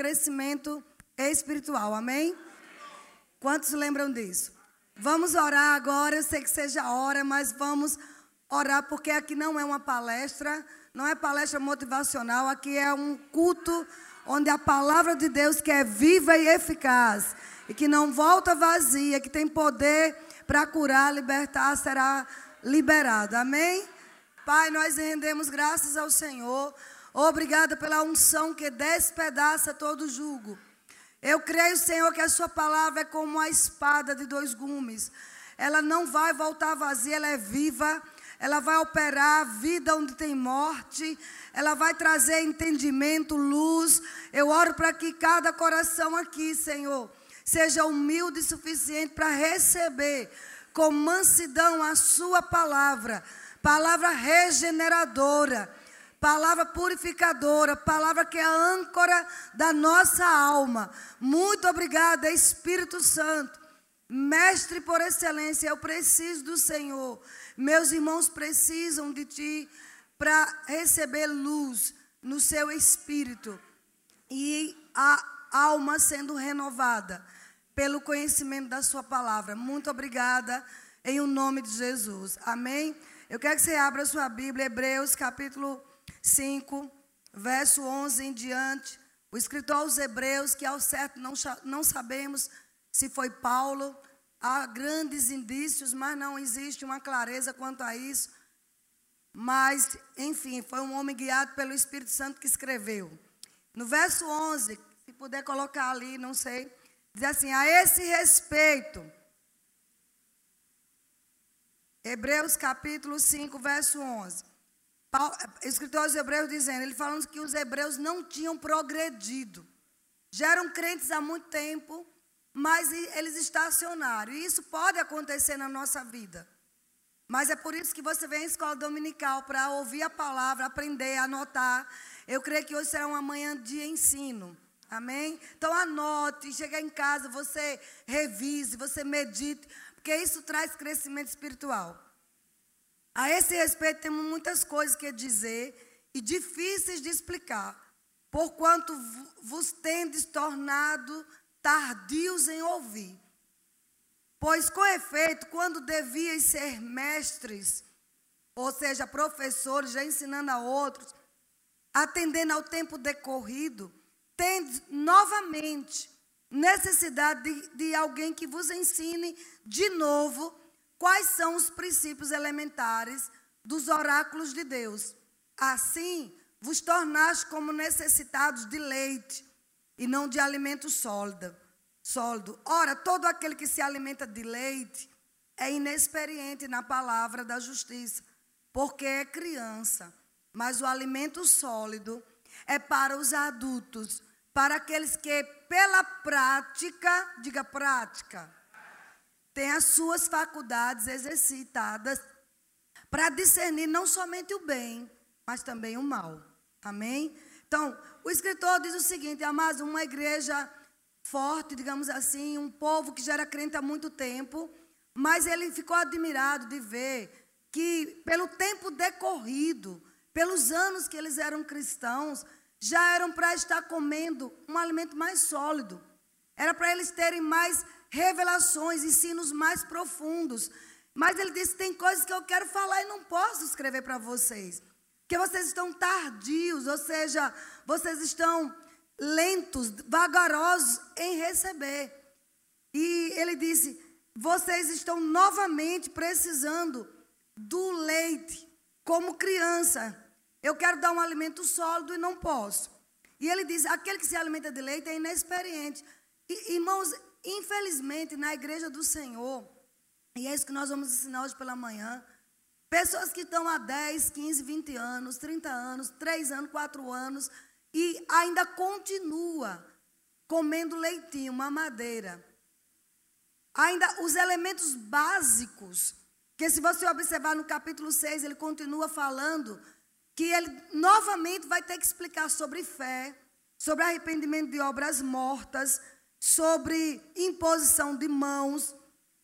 crescimento espiritual. Amém? Quantos lembram disso? Vamos orar agora. Eu sei que seja hora, mas vamos orar porque aqui não é uma palestra, não é palestra motivacional, aqui é um culto onde a palavra de Deus que é viva e eficaz e que não volta vazia, que tem poder para curar, libertar, será liberado. Amém? Pai, nós rendemos graças ao Senhor. Obrigada pela unção que despedaça todo jugo. Eu creio, Senhor, que a Sua palavra é como uma espada de dois gumes. Ela não vai voltar vazia, ela é viva. Ela vai operar vida onde tem morte. Ela vai trazer entendimento, luz. Eu oro para que cada coração aqui, Senhor, seja humilde o suficiente para receber com mansidão a Sua palavra palavra regeneradora, palavra purificadora, palavra que é a âncora da nossa alma. Muito obrigada, Espírito Santo. Mestre por excelência, eu preciso do Senhor. Meus irmãos precisam de Ti para receber luz no seu espírito e a alma sendo renovada pelo conhecimento da Sua palavra. Muito obrigada, em o nome de Jesus. Amém. Eu quero que você abra sua Bíblia, Hebreus capítulo 5, verso 11 em diante. O escritor aos Hebreus, que ao certo não, não sabemos se foi Paulo, há grandes indícios, mas não existe uma clareza quanto a isso. Mas, enfim, foi um homem guiado pelo Espírito Santo que escreveu. No verso 11, se puder colocar ali, não sei, diz assim: A esse respeito Hebreus capítulo 5, verso 11. Paulo, escritor aos Hebreus dizendo, ele falando que os hebreus não tinham progredido. Já eram crentes há muito tempo, mas eles estacionaram. E isso pode acontecer na nossa vida. Mas é por isso que você vem à escola dominical para ouvir a palavra, aprender, anotar. Eu creio que hoje será uma manhã de ensino. Amém? Então anote, chega em casa, você revise, você medite porque isso traz crescimento espiritual. A esse respeito, temos muitas coisas que dizer e difíceis de explicar, porquanto vos tendes tornado tardios em ouvir. Pois, com efeito, quando devias ser mestres, ou seja, professores, já ensinando a outros, atendendo ao tempo decorrido, tendes novamente necessidade de, de alguém que vos ensine de novo quais são os princípios elementares dos oráculos de Deus. Assim, vos tornaste como necessitados de leite e não de alimento sólido. sólido. Ora, todo aquele que se alimenta de leite é inexperiente na palavra da justiça, porque é criança. Mas o alimento sólido é para os adultos, para aqueles que, pela prática, diga prática, têm as suas faculdades exercitadas para discernir não somente o bem, mas também o mal. Amém? Então, o escritor diz o seguinte, amados, uma igreja forte, digamos assim, um povo que já era crente há muito tempo, mas ele ficou admirado de ver que, pelo tempo decorrido, pelos anos que eles eram cristãos, já eram para estar comendo um alimento mais sólido. Era para eles terem mais revelações, ensinos mais profundos. Mas ele disse: tem coisas que eu quero falar e não posso escrever para vocês. Porque vocês estão tardios, ou seja, vocês estão lentos, vagarosos em receber. E ele disse: vocês estão novamente precisando do leite, como criança. Eu quero dar um alimento sólido e não posso. E ele diz: aquele que se alimenta de leite é inexperiente. E, irmãos, infelizmente, na igreja do Senhor, e é isso que nós vamos ensinar hoje pela manhã, pessoas que estão há 10, 15, 20 anos, 30 anos, 3 anos, 4 anos, e ainda continua comendo leitinho, mamadeira. Ainda os elementos básicos, que se você observar no capítulo 6, ele continua falando que ele novamente vai ter que explicar sobre fé, sobre arrependimento de obras mortas, sobre imposição de mãos,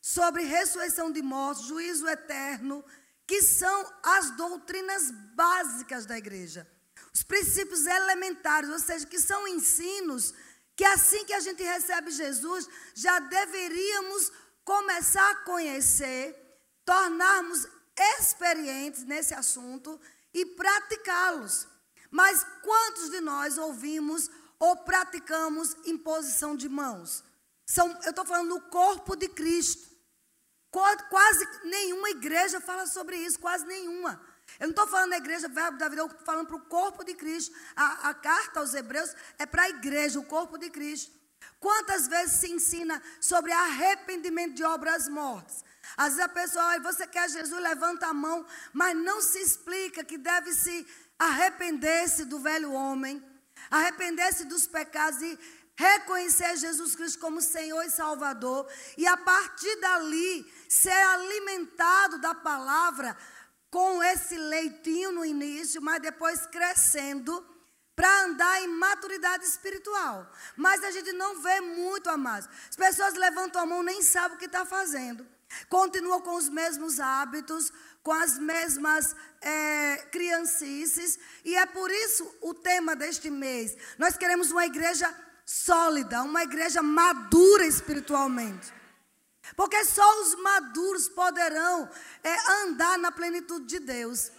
sobre ressurreição de mortos, juízo eterno, que são as doutrinas básicas da igreja. Os princípios elementares, ou seja, que são ensinos que assim que a gente recebe Jesus, já deveríamos começar a conhecer, tornarmos experientes nesse assunto e praticá-los. Mas quantos de nós ouvimos ou praticamos imposição de mãos? São, eu estou falando no corpo de Cristo. Quase nenhuma igreja fala sobre isso, quase nenhuma. Eu não estou falando da igreja Verbo da Vida, eu estou falando para o corpo de Cristo. A, a carta aos Hebreus é para a igreja, o corpo de Cristo. Quantas vezes se ensina sobre arrependimento de obras mortas? Às vezes a pessoa, você quer Jesus, levanta a mão, mas não se explica que deve se arrepender-se do velho homem, arrepender-se dos pecados e reconhecer Jesus Cristo como Senhor e Salvador, e a partir dali ser alimentado da palavra com esse leitinho no início, mas depois crescendo para andar em maturidade espiritual. Mas a gente não vê muito, amados. As pessoas levantam a mão nem sabem o que está fazendo. Continuam com os mesmos hábitos, com as mesmas é, criancices. E é por isso o tema deste mês. Nós queremos uma igreja sólida, uma igreja madura espiritualmente. Porque só os maduros poderão é, andar na plenitude de Deus.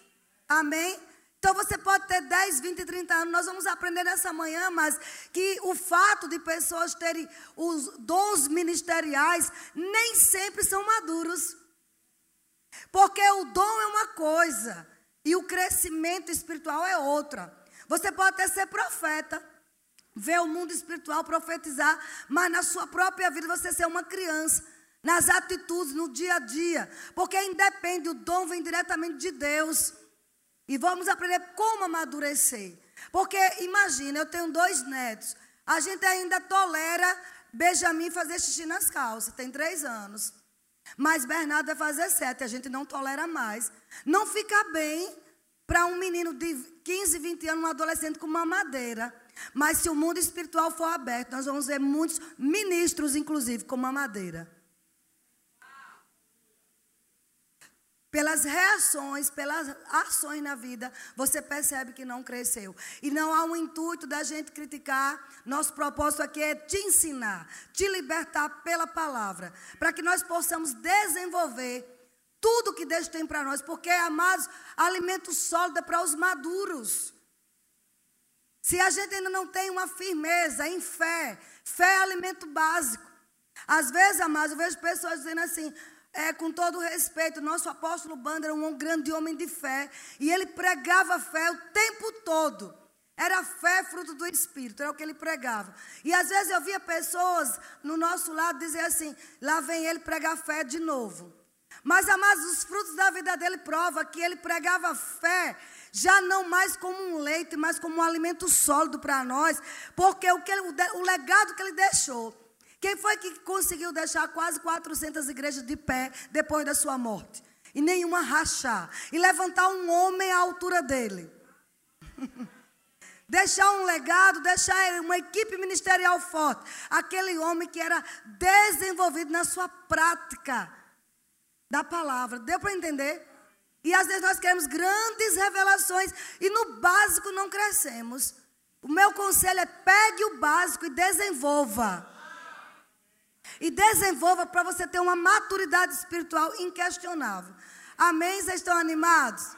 Amém? Então você pode ter 10, 20, 30 anos. Nós vamos aprender nessa manhã, mas que o fato de pessoas terem os dons ministeriais nem sempre são maduros. Porque o dom é uma coisa e o crescimento espiritual é outra. Você pode até ser profeta, ver o mundo espiritual profetizar, mas na sua própria vida você ser uma criança nas atitudes, no dia a dia, porque independe, o dom vem diretamente de Deus. E vamos aprender como amadurecer. Porque imagina, eu tenho dois netos, a gente ainda tolera Benjamin fazer xixi nas calças, tem três anos. Mas Bernardo vai fazer sete, a gente não tolera mais. Não fica bem para um menino de 15, 20 anos, um adolescente com mamadeira. Mas se o mundo espiritual for aberto, nós vamos ver muitos ministros, inclusive, com mamadeira. Pelas reações, pelas ações na vida, você percebe que não cresceu. E não há um intuito da gente criticar. Nosso propósito aqui é te ensinar, te libertar pela palavra, para que nós possamos desenvolver tudo que Deus tem para nós, porque, amados, alimento sólido é para os maduros. Se a gente ainda não tem uma firmeza em fé, fé é alimento básico. Às vezes, amados, eu vejo pessoas dizendo assim: é, com todo respeito, nosso apóstolo Banda era um grande homem de fé. E ele pregava fé o tempo todo. Era fé fruto do Espírito, era o que ele pregava. E às vezes eu via pessoas no nosso lado dizer assim: lá vem ele pregar fé de novo. Mas, amados, os frutos da vida dele prova que ele pregava fé já não mais como um leite, mas como um alimento sólido para nós, porque o, que ele, o legado que ele deixou quem foi que conseguiu deixar quase 400 igrejas de pé depois da sua morte? E nenhuma rachar. E levantar um homem à altura dele. deixar um legado, deixar uma equipe ministerial forte. Aquele homem que era desenvolvido na sua prática da palavra. Deu para entender? E às vezes nós queremos grandes revelações e no básico não crescemos. O meu conselho é pegue o básico e desenvolva. E desenvolva para você ter uma maturidade espiritual inquestionável. Amém? Vocês estão animados?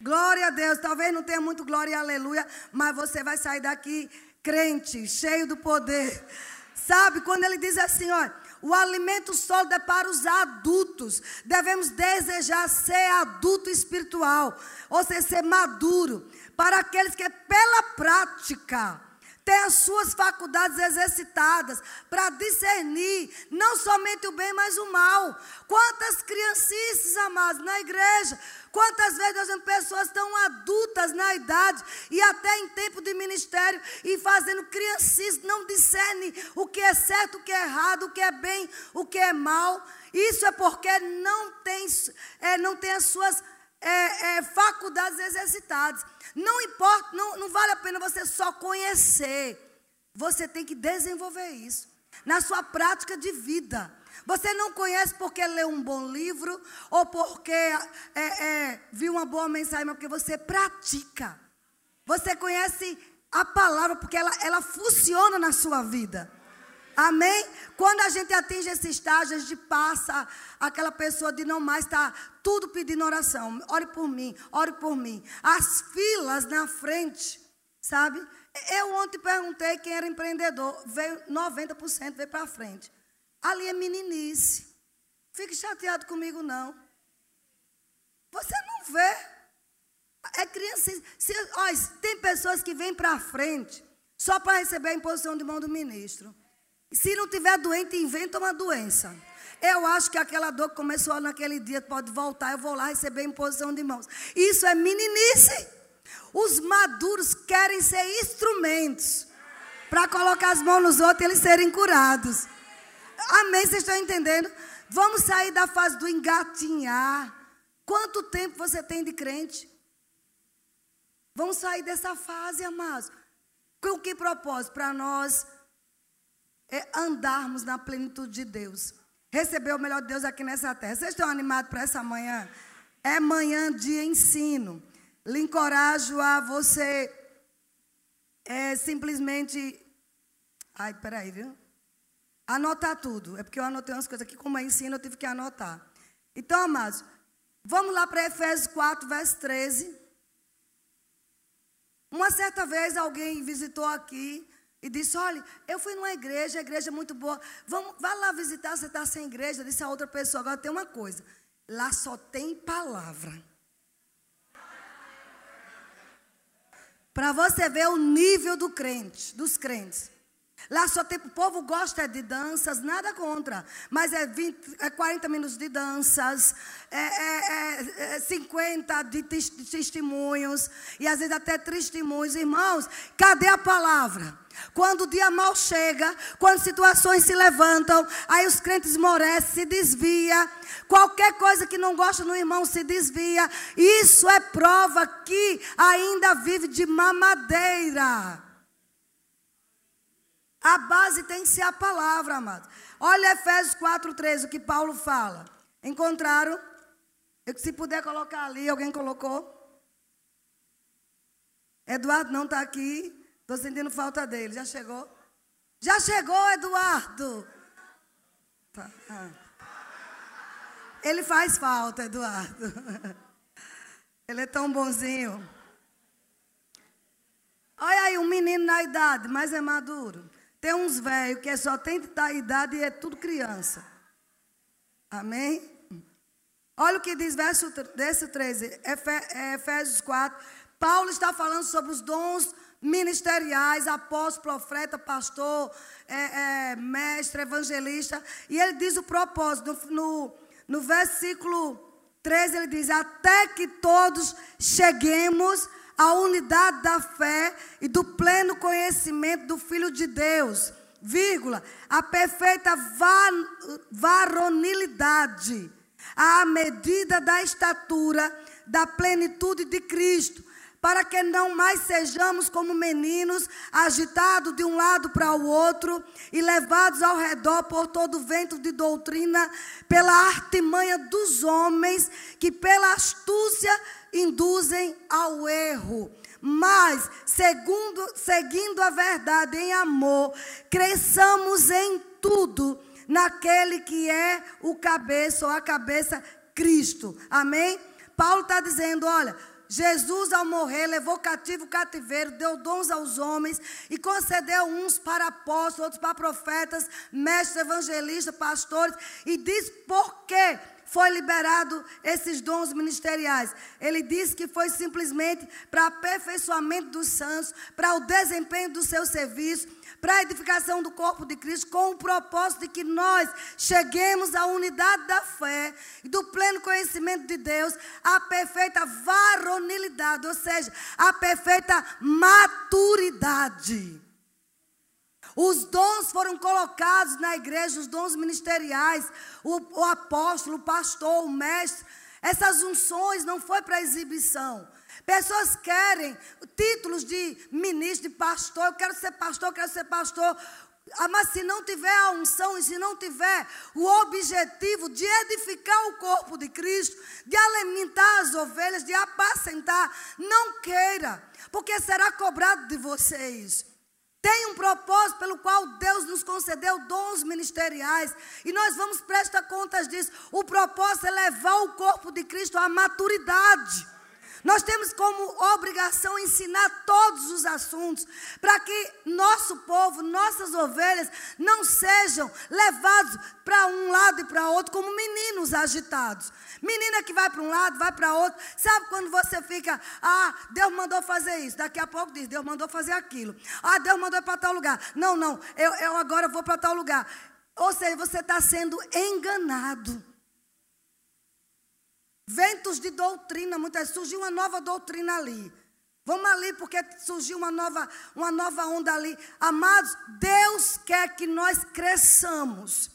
Glória a Deus. Talvez não tenha muito glória e aleluia, mas você vai sair daqui crente, cheio do poder. Sabe, quando ele diz assim, olha, o alimento sólido é para os adultos. Devemos desejar ser adulto espiritual, ou seja, ser maduro, para aqueles que pela prática ter as suas faculdades exercitadas para discernir não somente o bem, mas o mal. Quantas criancices, amados, na igreja, quantas vezes nós vemos pessoas tão adultas na idade e até em tempo de ministério e fazendo criancices, não discernem o que é certo, o que é errado, o que é bem, o que é mal. Isso é porque não tem, é, não tem as suas é, é, faculdades exercitadas. Não importa, não, não vale a pena você só conhecer. Você tem que desenvolver isso na sua prática de vida. Você não conhece porque leu um bom livro ou porque é, é, viu uma boa mensagem, mas porque você pratica. Você conhece a palavra, porque ela, ela funciona na sua vida. Amém? Quando a gente atinge esse estágio, a gente passa aquela pessoa de não mais estar tá tudo pedindo oração. Ore por mim, ore por mim. As filas na frente, sabe? Eu ontem perguntei quem era empreendedor, veio 90% veio para frente. Ali é meninice. Fique chateado comigo não. Você não vê. É criança. Se, tem pessoas que vêm para frente só para receber a imposição de mão do ministro. Se não tiver doente, inventa uma doença. Eu acho que aquela dor que começou naquele dia pode voltar. Eu vou lá receber imposição de mãos. Isso é meninice. Os maduros querem ser instrumentos para colocar as mãos nos outros e eles serem curados. Amém? Vocês estão entendendo? Vamos sair da fase do engatinhar. Quanto tempo você tem de crente? Vamos sair dessa fase, amados. Com que propósito? Para nós é andarmos na plenitude de Deus. Receber o melhor de Deus aqui nessa terra. Vocês estão animados para essa manhã? É manhã de ensino. Lhe encorajo a você é, simplesmente. Ai, peraí, viu? Anotar tudo. É porque eu anotei umas coisas aqui, como é ensino, eu tive que anotar. Então, amados, vamos lá para Efésios 4, verso 13. Uma certa vez alguém visitou aqui e disse: Olha, eu fui numa igreja, a igreja é muito boa. Vamos, vá lá visitar, você está sem igreja. Disse a outra pessoa: Agora tem uma coisa: lá só tem palavra. Para você ver o nível do crente, dos crentes. Lá só tem, o povo gosta de danças, nada contra. Mas é, 20, é 40 minutos de danças, é, é, é 50 é de, de testemunhos, e às vezes até testemunhos. Irmãos, cadê a palavra? Quando o dia mal chega, quando situações se levantam, aí os crentes morecem, se desvia. Qualquer coisa que não gosta no irmão se desvia. Isso é prova que ainda vive de mamadeira. A base tem que ser a palavra, amado. Olha Efésios 4,13, o que Paulo fala. Encontraram? Eu, se puder colocar ali, alguém colocou? Eduardo não está aqui. Estou sentindo falta dele. Já chegou? Já chegou, Eduardo. Tá. Ah. Ele faz falta, Eduardo. Ele é tão bonzinho. Olha aí, um menino na idade, mas é maduro. Tem uns velhos que é só tem da idade e é tudo criança. Amém? Olha o que diz verso desse 13, é, Efésios 4. Paulo está falando sobre os dons ministeriais, apóstolo, profeta, pastor, é, é, mestre, evangelista. E ele diz o propósito. No, no versículo 13, ele diz: Até que todos cheguemos a unidade da fé e do pleno conhecimento do Filho de Deus, vírgula, a perfeita varonilidade, à medida da estatura da plenitude de Cristo, para que não mais sejamos como meninos, agitados de um lado para o outro e levados ao redor por todo vento de doutrina, pela artimanha dos homens que pela astúcia induzem ao erro. Mas, segundo, seguindo a verdade em amor, cresçamos em tudo naquele que é o cabeça ou a cabeça Cristo. Amém? Paulo está dizendo: olha, Jesus, ao morrer, levou cativo o cativeiro, deu dons aos homens e concedeu uns para apóstolos, outros para profetas, mestres, evangelistas, pastores, e diz por quê? Foi liberado esses dons ministeriais? Ele disse que foi simplesmente para aperfeiçoamento dos santos, para o desempenho do seu serviço, para a edificação do corpo de Cristo, com o propósito de que nós cheguemos à unidade da fé e do pleno conhecimento de Deus, à perfeita varonilidade, ou seja, à perfeita maturidade. Os dons foram colocados na igreja, os dons ministeriais, o, o apóstolo, o pastor, o mestre. Essas unções não foi para exibição. Pessoas querem títulos de ministro, de pastor. Eu quero ser pastor, eu quero ser pastor. Ah, mas se não tiver a unção e se não tiver o objetivo de edificar o corpo de Cristo, de alimentar as ovelhas, de apacentar, não queira, porque será cobrado de vocês. Tem um propósito pelo qual Deus nos concedeu dons ministeriais. E nós vamos prestar contas disso. O propósito é levar o corpo de Cristo à maturidade. Nós temos como obrigação ensinar todos os assuntos, para que nosso povo, nossas ovelhas, não sejam levados para um lado e para outro como meninos agitados. Menina que vai para um lado, vai para outro. Sabe quando você fica, ah, Deus mandou fazer isso. Daqui a pouco diz, Deus mandou fazer aquilo. Ah, Deus mandou para tal lugar. Não, não, eu, eu agora vou para tal lugar. Ou seja, você está sendo enganado. Ventos de doutrina, muitas surgiu uma nova doutrina ali. Vamos ali porque surgiu uma nova, uma nova onda ali. Amados, Deus quer que nós cresçamos.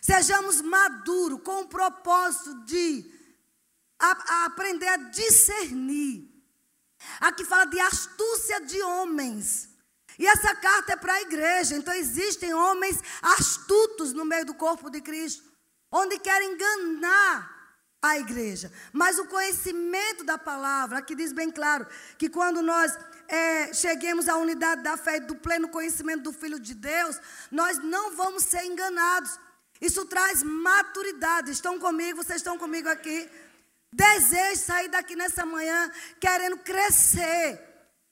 Sejamos maduros com o propósito de a, a aprender a discernir. Aqui fala de astúcia de homens. E essa carta é para a igreja. Então existem homens astutos no meio do corpo de Cristo, onde querem enganar a igreja. Mas o conhecimento da palavra, aqui diz bem claro que quando nós é, cheguemos à unidade da fé e do pleno conhecimento do Filho de Deus, nós não vamos ser enganados. Isso traz maturidade. Estão comigo? Vocês estão comigo aqui? Desejo sair daqui nessa manhã querendo crescer.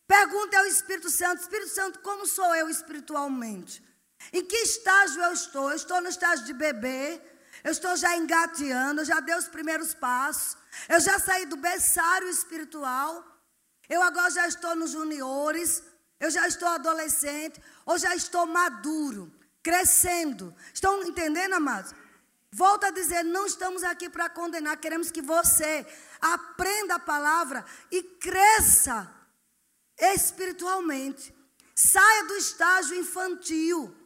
Pergunta ao Espírito Santo: Espírito Santo, como sou eu espiritualmente? Em que estágio eu estou? Eu estou no estágio de bebê. Eu estou já engateando, eu já dei os primeiros passos. Eu já saí do berçário espiritual. Eu agora já estou nos juniores. Eu já estou adolescente. Ou já estou maduro, crescendo. Estão entendendo, amados? Volto a dizer, não estamos aqui para condenar. Queremos que você aprenda a palavra e cresça espiritualmente. Saia do estágio infantil.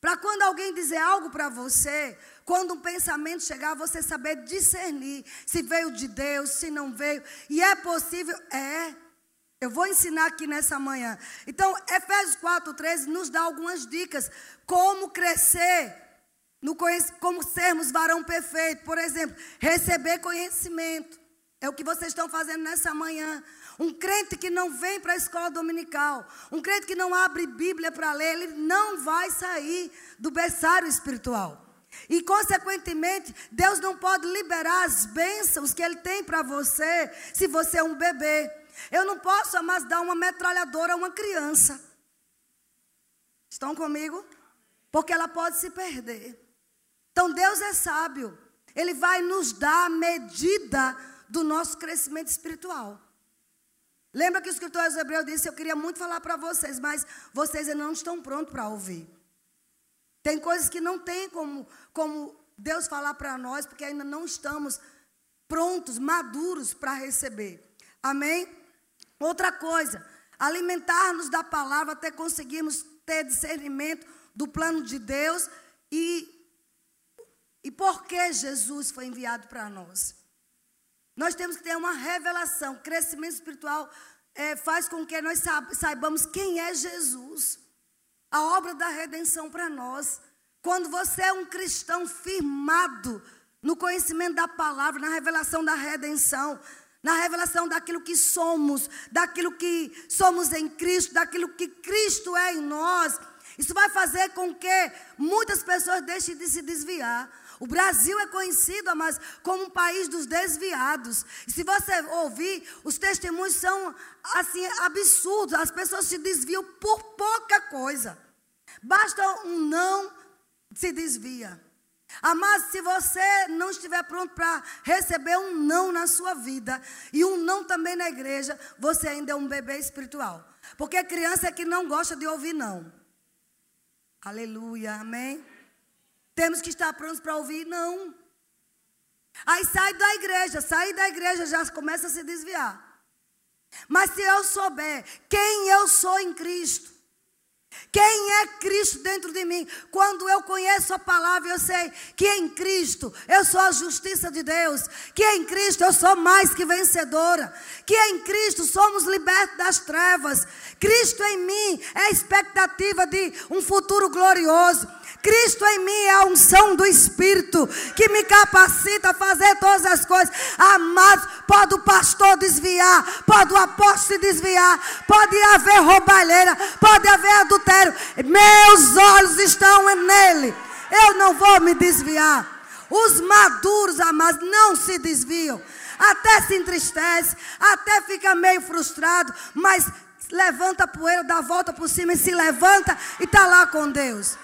Para quando alguém dizer algo para você, quando um pensamento chegar, você saber discernir se veio de Deus, se não veio. E é possível? É. Eu vou ensinar aqui nessa manhã. Então, Efésios 4,13 nos dá algumas dicas. Como crescer, no como sermos varão perfeito. Por exemplo, receber conhecimento. É o que vocês estão fazendo nessa manhã. Um crente que não vem para a escola dominical, um crente que não abre Bíblia para ler, ele não vai sair do berçário espiritual. E, consequentemente, Deus não pode liberar as bênçãos que Ele tem para você se você é um bebê. Eu não posso mais dar uma metralhadora a uma criança. Estão comigo? Porque ela pode se perder. Então, Deus é sábio. Ele vai nos dar a medida do nosso crescimento espiritual. Lembra que o escritor Hebreu disse: Eu queria muito falar para vocês, mas vocês ainda não estão prontos para ouvir. Tem coisas que não tem como, como Deus falar para nós, porque ainda não estamos prontos, maduros para receber. Amém? Outra coisa, alimentar-nos da palavra até conseguirmos ter discernimento do plano de Deus e, e por que Jesus foi enviado para nós. Nós temos que ter uma revelação. Crescimento espiritual é, faz com que nós saibamos quem é Jesus a obra da redenção para nós. Quando você é um cristão firmado no conhecimento da palavra, na revelação da redenção, na revelação daquilo que somos, daquilo que somos em Cristo, daquilo que Cristo é em nós, isso vai fazer com que muitas pessoas deixem de se desviar. O Brasil é conhecido, mas como um país dos desviados. E se você ouvir, os testemunhos são assim absurdos. As pessoas se desviam por pouca coisa. Basta um não se desvia. Mas se você não estiver pronto para receber um não na sua vida e um não também na igreja, você ainda é um bebê espiritual. Porque criança é que não gosta de ouvir não. Aleluia, amém? Temos que estar prontos para ouvir não. Aí sai da igreja, sai da igreja já começa a se desviar. Mas se eu souber quem eu sou em Cristo, Quem é Cristo dentro de mim? Quando eu conheço a palavra, eu sei que em Cristo eu sou a justiça de Deus, que em Cristo eu sou mais que vencedora, que em Cristo somos libertos das trevas. Cristo em mim é a expectativa de um futuro glorioso. Cristo em mim é a unção do Espírito que me capacita a fazer todas as coisas. Amados, pode o pastor desviar, pode o apóstolo desviar, pode haver roubalheira, pode haver adultério. Meus olhos estão nele. Eu não vou me desviar. Os maduros, amados, não se desviam. Até se entristece, até fica meio frustrado, mas levanta a poeira, dá a volta por cima e se levanta e está lá com Deus.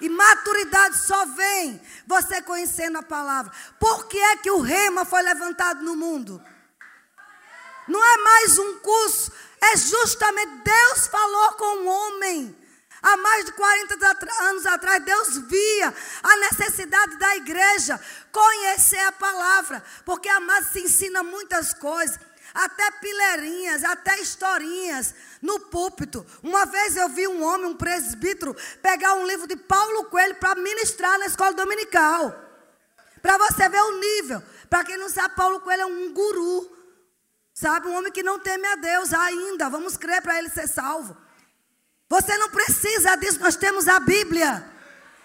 E maturidade só vem você conhecendo a palavra. Por que é que o rema foi levantado no mundo? Não é mais um curso, é justamente Deus falou com o homem. Há mais de 40 anos atrás, Deus via a necessidade da igreja conhecer a palavra, porque a massa se ensina muitas coisas até pileirinhas, até historinhas no púlpito. Uma vez eu vi um homem, um presbítero, pegar um livro de Paulo Coelho para ministrar na escola dominical. Para você ver o nível. Para quem não sabe, Paulo Coelho é um guru. Sabe, um homem que não teme a Deus ainda. Vamos crer para ele ser salvo. Você não precisa disso, nós temos a Bíblia.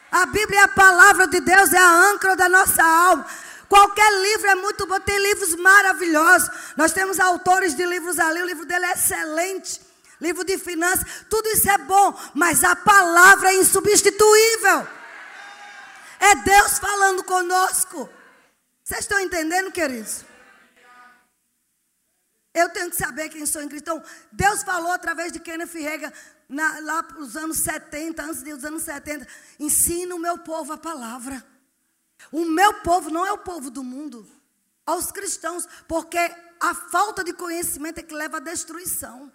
A Bíblia é a palavra de Deus, é a âncora da nossa alma. Qualquer livro é muito bom, tem livros maravilhosos. Nós temos autores de livros ali, o livro dele é excelente. Livro de finanças, tudo isso é bom, mas a palavra é insubstituível. É Deus falando conosco. Vocês estão entendendo, queridos? Eu tenho que saber quem sou em Cristo. Então, Deus falou através de Kenneth Rega, na, lá para os anos 70, antes dos anos 70. Ensina o meu povo a palavra. O meu povo não é o povo do mundo, aos cristãos, porque a falta de conhecimento é que leva à destruição.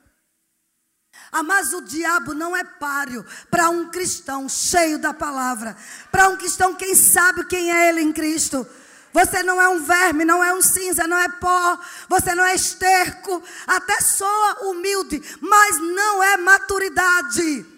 Ah, mas o diabo não é páreo para um cristão cheio da palavra, para um cristão quem sabe quem é ele em Cristo. Você não é um verme, não é um cinza, não é pó, você não é esterco, até soa humilde, mas não é maturidade.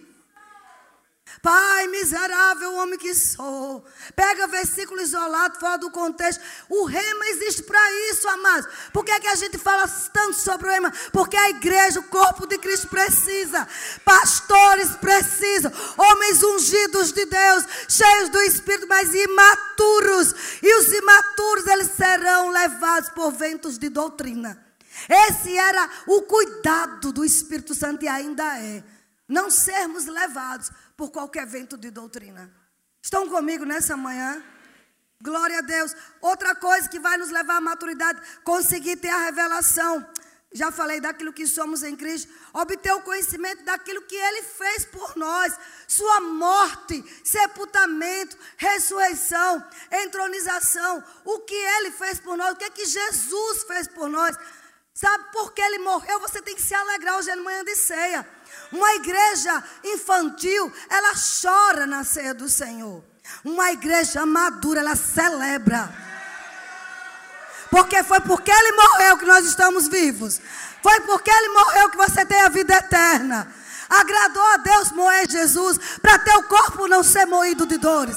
Pai, miserável homem que sou. Pega versículo isolado, fora do contexto. O rema existe para isso, amados. Por que, é que a gente fala tanto sobre o rema? Porque a igreja, o corpo de Cristo precisa. Pastores precisam. Homens ungidos de Deus, cheios do Espírito, mas imaturos. E os imaturos, eles serão levados por ventos de doutrina. Esse era o cuidado do Espírito Santo e ainda é. Não sermos levados por qualquer vento de doutrina. Estão comigo nessa manhã? Glória a Deus. Outra coisa que vai nos levar à maturidade, conseguir ter a revelação. Já falei daquilo que somos em Cristo. Obter o conhecimento daquilo que Ele fez por nós. Sua morte, sepultamento, ressurreição, entronização. O que Ele fez por nós. O que é que Jesus fez por nós. Sabe, porque Ele morreu, você tem que se alegrar hoje é manhã de ceia. Uma igreja infantil, ela chora na ceia do Senhor. Uma igreja madura, ela celebra. Porque foi porque ele morreu que nós estamos vivos. Foi porque ele morreu que você tem a vida eterna. Agradou a Deus moer Jesus para teu corpo não ser moído de dores.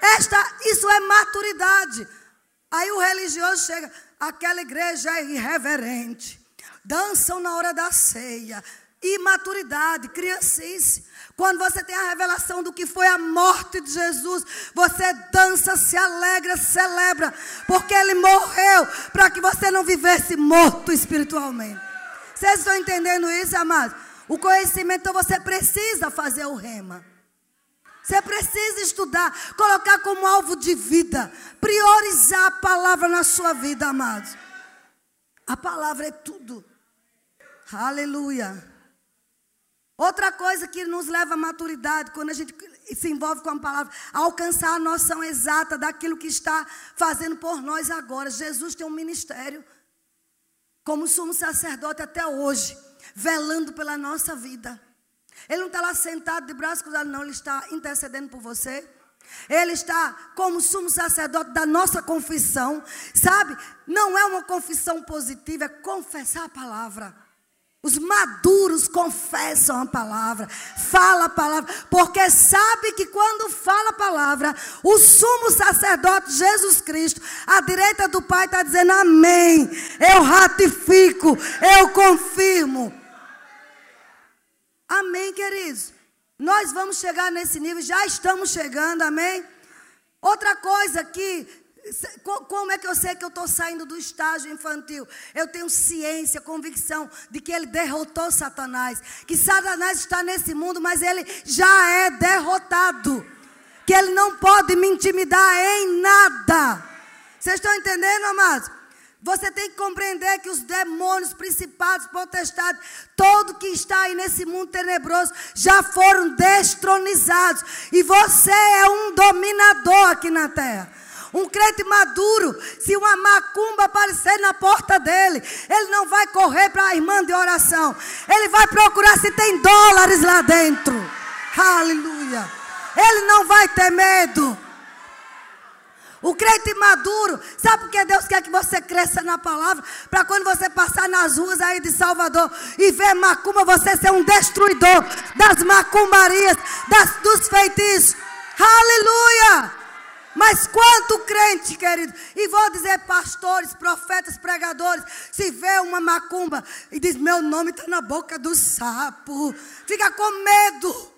Esta, isso é maturidade. Aí o religioso chega, aquela igreja é irreverente. Dançam na hora da ceia, imaturidade, criancice. Quando você tem a revelação do que foi a morte de Jesus, você dança, se alegra, celebra, porque ele morreu para que você não vivesse morto espiritualmente. Vocês estão entendendo isso, amados? O conhecimento, então você precisa fazer o rema. Você precisa estudar, colocar como alvo de vida, priorizar a palavra na sua vida, amados. A palavra é tudo. Aleluia. Outra coisa que nos leva à maturidade, quando a gente se envolve com a palavra, alcançar a noção exata daquilo que está fazendo por nós agora. Jesus tem um ministério, como sumo sacerdote até hoje, velando pela nossa vida. Ele não está lá sentado de braços cruzados, não, ele está intercedendo por você. Ele está como sumo sacerdote da nossa confissão, sabe? Não é uma confissão positiva, é confessar a palavra. Os maduros confessam a palavra, fala a palavra, porque sabe que quando fala a palavra, o sumo sacerdote Jesus Cristo, à direita do Pai, está dizendo amém. Eu ratifico, eu confirmo. Amém, queridos. Nós vamos chegar nesse nível, já estamos chegando, amém? Outra coisa que como é que eu sei que eu estou saindo do estágio infantil? Eu tenho ciência, convicção de que ele derrotou Satanás. Que Satanás está nesse mundo, mas ele já é derrotado. Que ele não pode me intimidar em nada. Vocês estão entendendo, amados? Você tem que compreender que os demônios, principados, potestades, todo que está aí nesse mundo tenebroso, já foram destronizados. E você é um dominador aqui na terra. Um crente maduro, se uma macumba aparecer na porta dele, ele não vai correr para a irmã de oração. Ele vai procurar se tem dólares lá dentro. Aleluia. Ele não vai ter medo. O crente maduro, sabe por que Deus quer que você cresça na palavra? Para quando você passar nas ruas aí de Salvador e ver macumba, você ser um destruidor das macumbarias, das, dos feitiços. Aleluia! Mas quanto crente, querido, e vou dizer pastores, profetas, pregadores, se vê uma macumba e diz: Meu nome está na boca do sapo, fica com medo.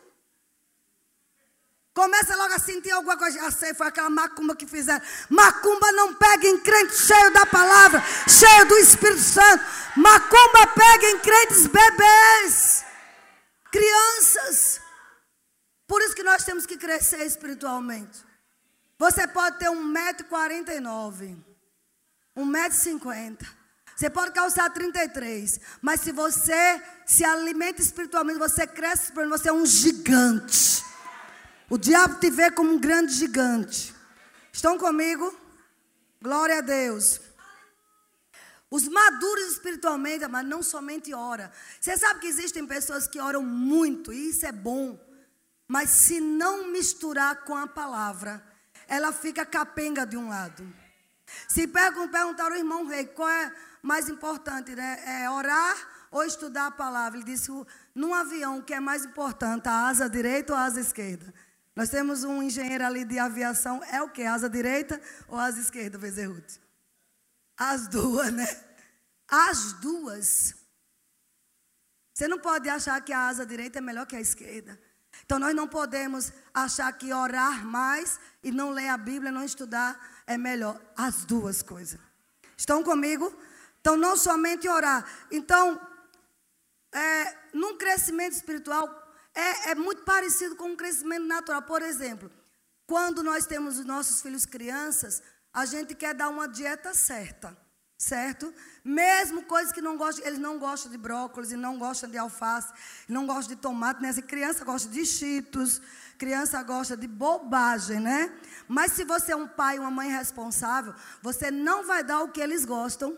Começa logo a sentir alguma coisa. Já sei, foi aquela macumba que fizeram. Macumba não pega em crente cheio da palavra, cheio do Espírito Santo. Macumba pega em crentes bebês, crianças. Por isso que nós temos que crescer espiritualmente. Você pode ter 1,49m, 1,50m. Você pode calçar 33. Mas se você se alimenta espiritualmente, você cresce espiritualmente, você é um gigante. O diabo te vê como um grande gigante. Estão comigo? Glória a Deus. Os maduros espiritualmente, mas não somente ora. Você sabe que existem pessoas que oram muito, e isso é bom. Mas se não misturar com a palavra, ela fica capenga de um lado. Se perguntar ao irmão rei qual é mais importante, né? É orar ou estudar a palavra? Ele disse: num avião, o que é mais importante, a asa direita ou a asa esquerda? Nós temos um engenheiro ali de aviação, é o que? Asa direita ou asa esquerda, Bezerruti? As duas, né? As duas. Você não pode achar que a asa direita é melhor que a esquerda. Então nós não podemos achar que orar mais e não ler a Bíblia, não estudar é melhor. As duas coisas. Estão comigo? Então não somente orar. Então, é, num crescimento espiritual é, é muito parecido com um crescimento natural. Por exemplo, quando nós temos os nossos filhos crianças, a gente quer dar uma dieta certa certo? Mesmo coisas que não gostam, eles não gostam de brócolis, e não gostam de alface, não gostam de tomate, né? criança gosta de cheetos, criança gosta de bobagem, né? Mas se você é um pai, uma mãe responsável, você não vai dar o que eles gostam,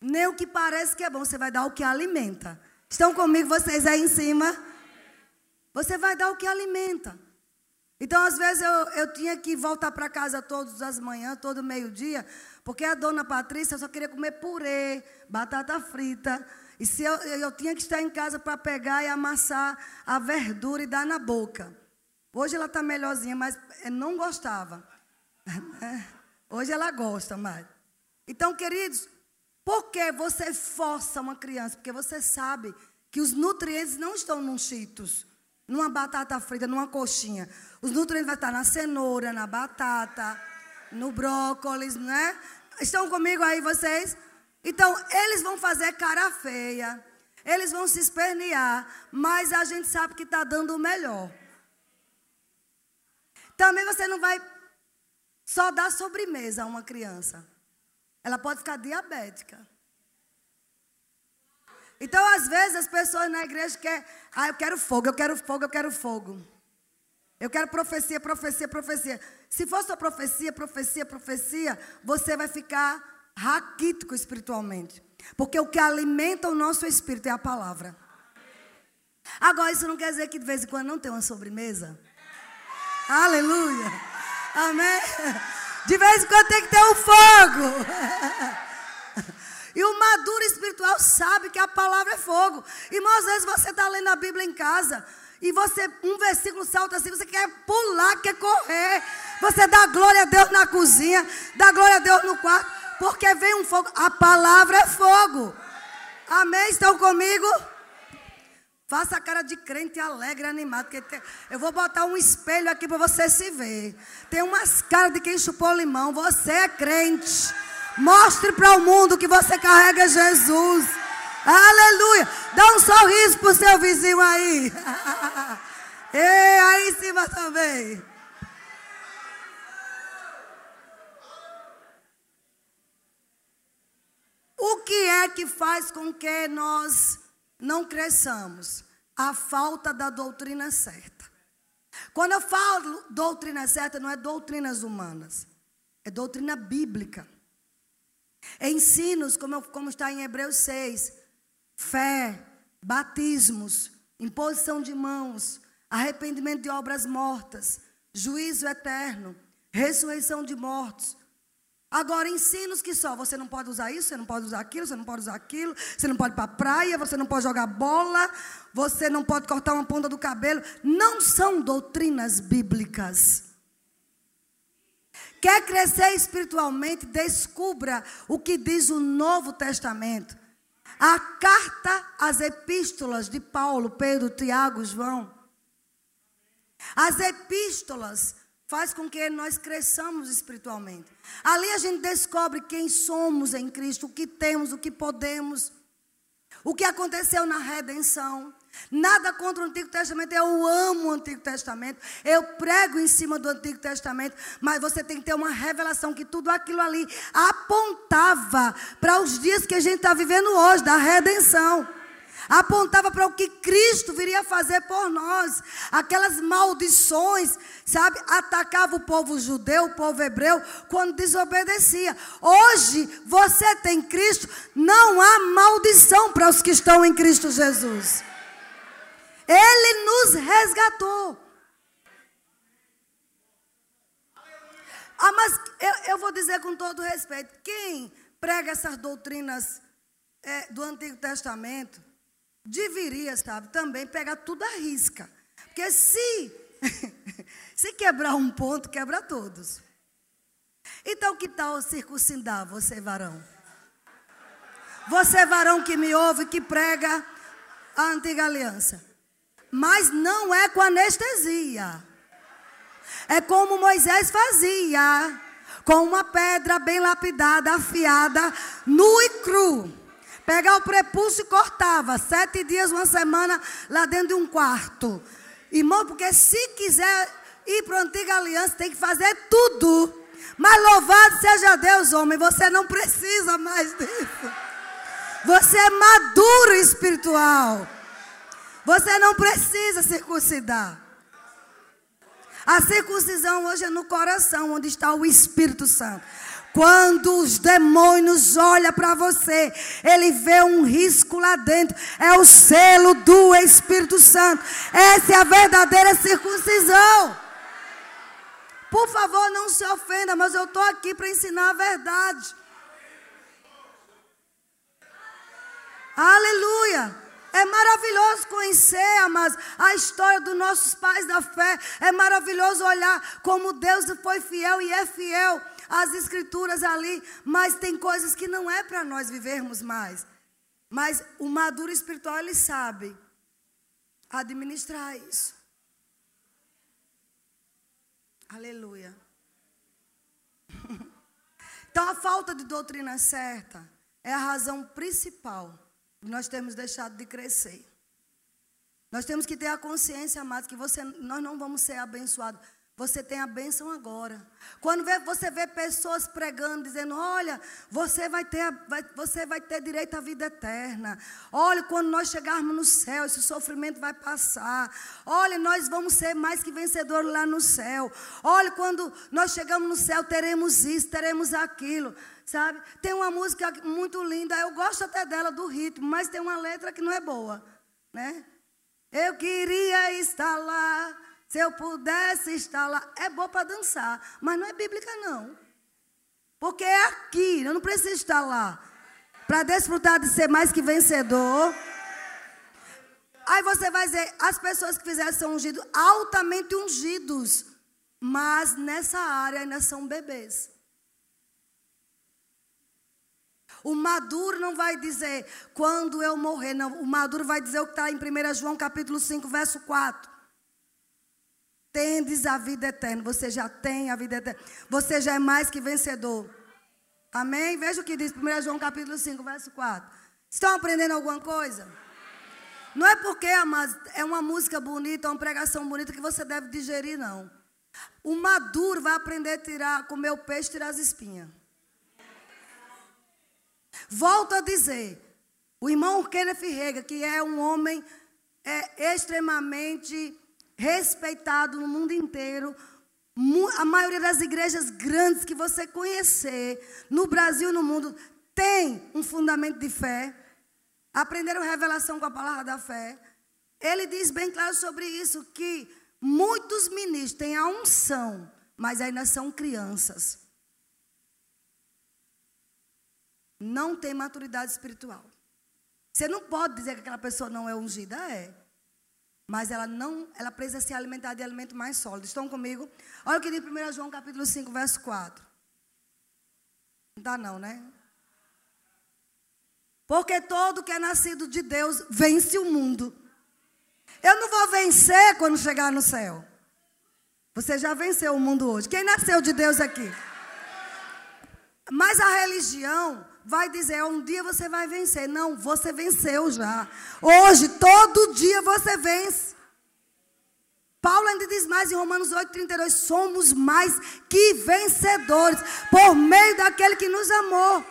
nem o que parece que é bom, você vai dar o que alimenta. Estão comigo vocês aí em cima? Você vai dar o que alimenta. Então, às vezes, eu, eu tinha que voltar para casa todas as manhãs, todo meio-dia, porque a dona Patrícia só queria comer purê, batata frita. E se eu, eu tinha que estar em casa para pegar e amassar a verdura e dar na boca. Hoje ela está melhorzinha, mas não gostava. Hoje ela gosta mais. Então, queridos, por que você força uma criança? Porque você sabe que os nutrientes não estão num cheetos numa batata frita, numa coxinha. Os nutrientes vão estar na cenoura, na batata, no brócolis, né? Estão comigo aí vocês? Então, eles vão fazer cara feia, eles vão se espernear, mas a gente sabe que está dando o melhor. Também você não vai só dar sobremesa a uma criança. Ela pode ficar diabética. Então, às vezes, as pessoas na igreja querem, ah, eu quero fogo, eu quero fogo, eu quero fogo. Eu quero profecia, profecia, profecia. Se for só profecia, profecia, profecia, você vai ficar raquítico espiritualmente. Porque o que alimenta o nosso espírito é a palavra. Agora, isso não quer dizer que de vez em quando não tem uma sobremesa. Aleluia. Amém. De vez em quando tem que ter um fogo. E o maduro espiritual sabe que a palavra é fogo. Irmão, às vezes você está lendo a Bíblia em casa e você, um versículo salta assim, você quer pular, quer correr. Você dá glória a Deus na cozinha, dá glória a Deus no quarto, porque vem um fogo. A palavra é fogo. Amém? Estão comigo? Faça a cara de crente alegre, animado. Tem... Eu vou botar um espelho aqui para você se ver. Tem umas caras de quem chupou limão. Você é crente. Mostre para o mundo que você carrega Jesus. Aleluia. Dá um sorriso para o seu vizinho aí. e aí em cima também. O que é que faz com que nós não cresçamos? A falta da doutrina certa. Quando eu falo doutrina certa, não é doutrinas humanas, é doutrina bíblica. É ensinos, como, como está em Hebreus 6, fé, batismos, imposição de mãos, arrependimento de obras mortas, juízo eterno, ressurreição de mortos, Agora, ensinos que só, você não pode usar isso, você não pode usar aquilo, você não pode usar aquilo, você não pode ir para a praia, você não pode jogar bola, você não pode cortar uma ponta do cabelo. Não são doutrinas bíblicas. Quer crescer espiritualmente? Descubra o que diz o Novo Testamento. A carta, as epístolas de Paulo, Pedro, Tiago, João. As epístolas faz com que nós cresçamos espiritualmente. Ali a gente descobre quem somos em Cristo, o que temos, o que podemos, o que aconteceu na redenção. Nada contra o Antigo Testamento, eu amo o Antigo Testamento, eu prego em cima do Antigo Testamento, mas você tem que ter uma revelação que tudo aquilo ali apontava para os dias que a gente está vivendo hoje, da redenção apontava para o que Cristo viria fazer por nós. Aquelas maldições, sabe, atacava o povo judeu, o povo hebreu, quando desobedecia. Hoje, você tem Cristo, não há maldição para os que estão em Cristo Jesus. Ele nos resgatou. Ah, mas eu, eu vou dizer com todo respeito: quem prega essas doutrinas é, do Antigo Testamento deveria, sabe, também pegar tudo à risca. Porque se, se quebrar um ponto, quebra todos. Então, que tal circuncidar você, varão? Você, varão que me ouve, que prega a antiga aliança. Mas não é com anestesia. É como Moisés fazia. Com uma pedra bem lapidada, afiada, nu e cru. Pegar o prepúcio e cortava. Sete dias, uma semana, lá dentro de um quarto. Irmão, porque se quiser ir para a antiga aliança, tem que fazer tudo. Mas louvado seja Deus, homem, você não precisa mais disso. Você é maduro espiritual. Você não precisa circuncidar. A circuncisão hoje é no coração, onde está o Espírito Santo. Quando os demônios olham para você, ele vê um risco lá dentro. É o selo do Espírito Santo. Essa é a verdadeira circuncisão. Por favor, não se ofenda, mas eu estou aqui para ensinar a verdade. Aleluia. É maravilhoso conhecer, amados, a história dos nossos pais da fé. É maravilhoso olhar como Deus foi fiel e é fiel as escrituras ali, mas tem coisas que não é para nós vivermos mais. Mas o maduro espiritual, ele sabe administrar isso. Aleluia. Então, a falta de doutrina certa é a razão principal nós temos deixado de crescer. Nós temos que ter a consciência, amados, que você, nós não vamos ser abençoados você tem a bênção agora. Quando você vê pessoas pregando, dizendo: Olha, você vai, ter, vai, você vai ter direito à vida eterna. Olha, quando nós chegarmos no céu, esse sofrimento vai passar. Olha, nós vamos ser mais que vencedores lá no céu. Olha, quando nós chegamos no céu, teremos isso, teremos aquilo. Sabe? Tem uma música muito linda, eu gosto até dela, do ritmo, mas tem uma letra que não é boa. Né? Eu queria estar lá se eu pudesse estar lá, é bom para dançar, mas não é bíblica não. Porque é aqui, eu não preciso estar lá. Para desfrutar de ser mais que vencedor. Aí você vai dizer, as pessoas que fizeram são ungidos, altamente ungidos. Mas nessa área ainda são bebês. O maduro não vai dizer quando eu morrer, não. O maduro vai dizer o que está em 1 João capítulo 5, verso 4. Tendes a vida eterna. Você já tem a vida eterna. Você já é mais que vencedor. Amém? Veja o que diz 1 João capítulo 5, verso 4. Estão aprendendo alguma coisa? Não é porque é uma música bonita, uma pregação bonita que você deve digerir, não. O maduro vai aprender a tirar, comer o peixe e tirar as espinhas. Volto a dizer, o irmão Kenneth Rega, que é um homem é, extremamente respeitado no mundo inteiro, a maioria das igrejas grandes que você conhecer, no Brasil e no mundo, tem um fundamento de fé, aprenderam revelação com a palavra da fé. Ele diz bem claro sobre isso, que muitos ministros têm a unção, mas ainda são crianças. não tem maturidade espiritual. Você não pode dizer que aquela pessoa não é ungida, é. Mas ela não, ela precisa se alimentar de alimento mais sólido. Estão comigo? Olha o que diz 1 João capítulo 5, verso 4. Não dá não, né? Porque todo que é nascido de Deus vence o mundo. Eu não vou vencer quando chegar no céu. Você já venceu o mundo hoje. Quem nasceu de Deus aqui? Mas a religião vai dizer, um dia você vai vencer. Não, você venceu já. Hoje, todo dia você vence. Paulo ainda diz mais em Romanos 8, 32, somos mais que vencedores por meio daquele que nos amou.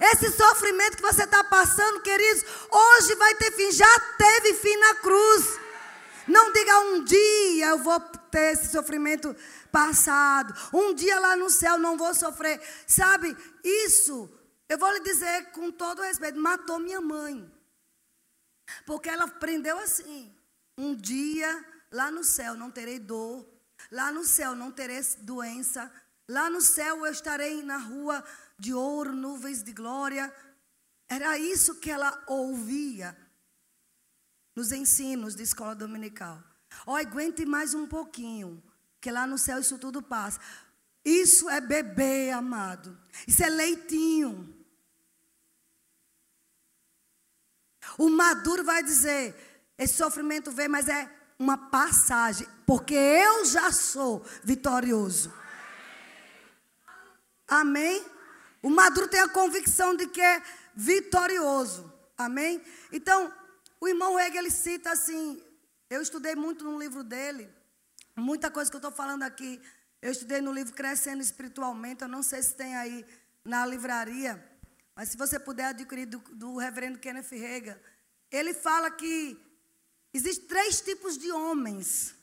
Esse sofrimento que você está passando, queridos, hoje vai ter fim, já teve fim na cruz. Não diga um dia eu vou ter esse sofrimento passado, um dia lá no céu não vou sofrer. Sabe, isso eu vou lhe dizer com todo respeito, matou minha mãe. Porque ela aprendeu assim: um dia lá no céu não terei dor, lá no céu não terei doença, lá no céu eu estarei na rua de ouro, nuvens de glória. Era isso que ela ouvia nos ensinos de escola dominical. Ó, oh, aguente mais um pouquinho, que lá no céu isso tudo passa. Isso é bebê, amado. Isso é leitinho. O maduro vai dizer: esse sofrimento vem, mas é uma passagem, porque eu já sou vitorioso. Amém? O maduro tem a convicção de que é vitorioso. Amém? Então, o irmão Hegel ele cita assim, eu estudei muito no livro dele, muita coisa que eu estou falando aqui, eu estudei no livro Crescendo Espiritualmente, eu não sei se tem aí na livraria. Mas se você puder adquirir do, do reverendo Kenneth Reagan, ele fala que existem três tipos de homens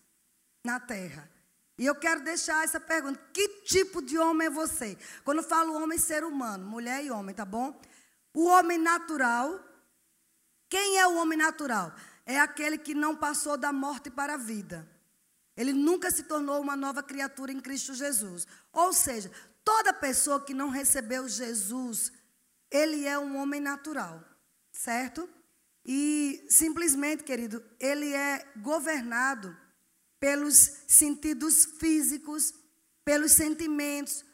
na terra. E eu quero deixar essa pergunta: que tipo de homem é você? Quando eu falo homem, ser humano, mulher e homem, tá bom? O homem natural. Quem é o homem natural? É aquele que não passou da morte para a vida. Ele nunca se tornou uma nova criatura em Cristo Jesus. Ou seja, toda pessoa que não recebeu Jesus ele é um homem natural, certo? E simplesmente, querido, ele é governado pelos sentidos físicos, pelos sentimentos.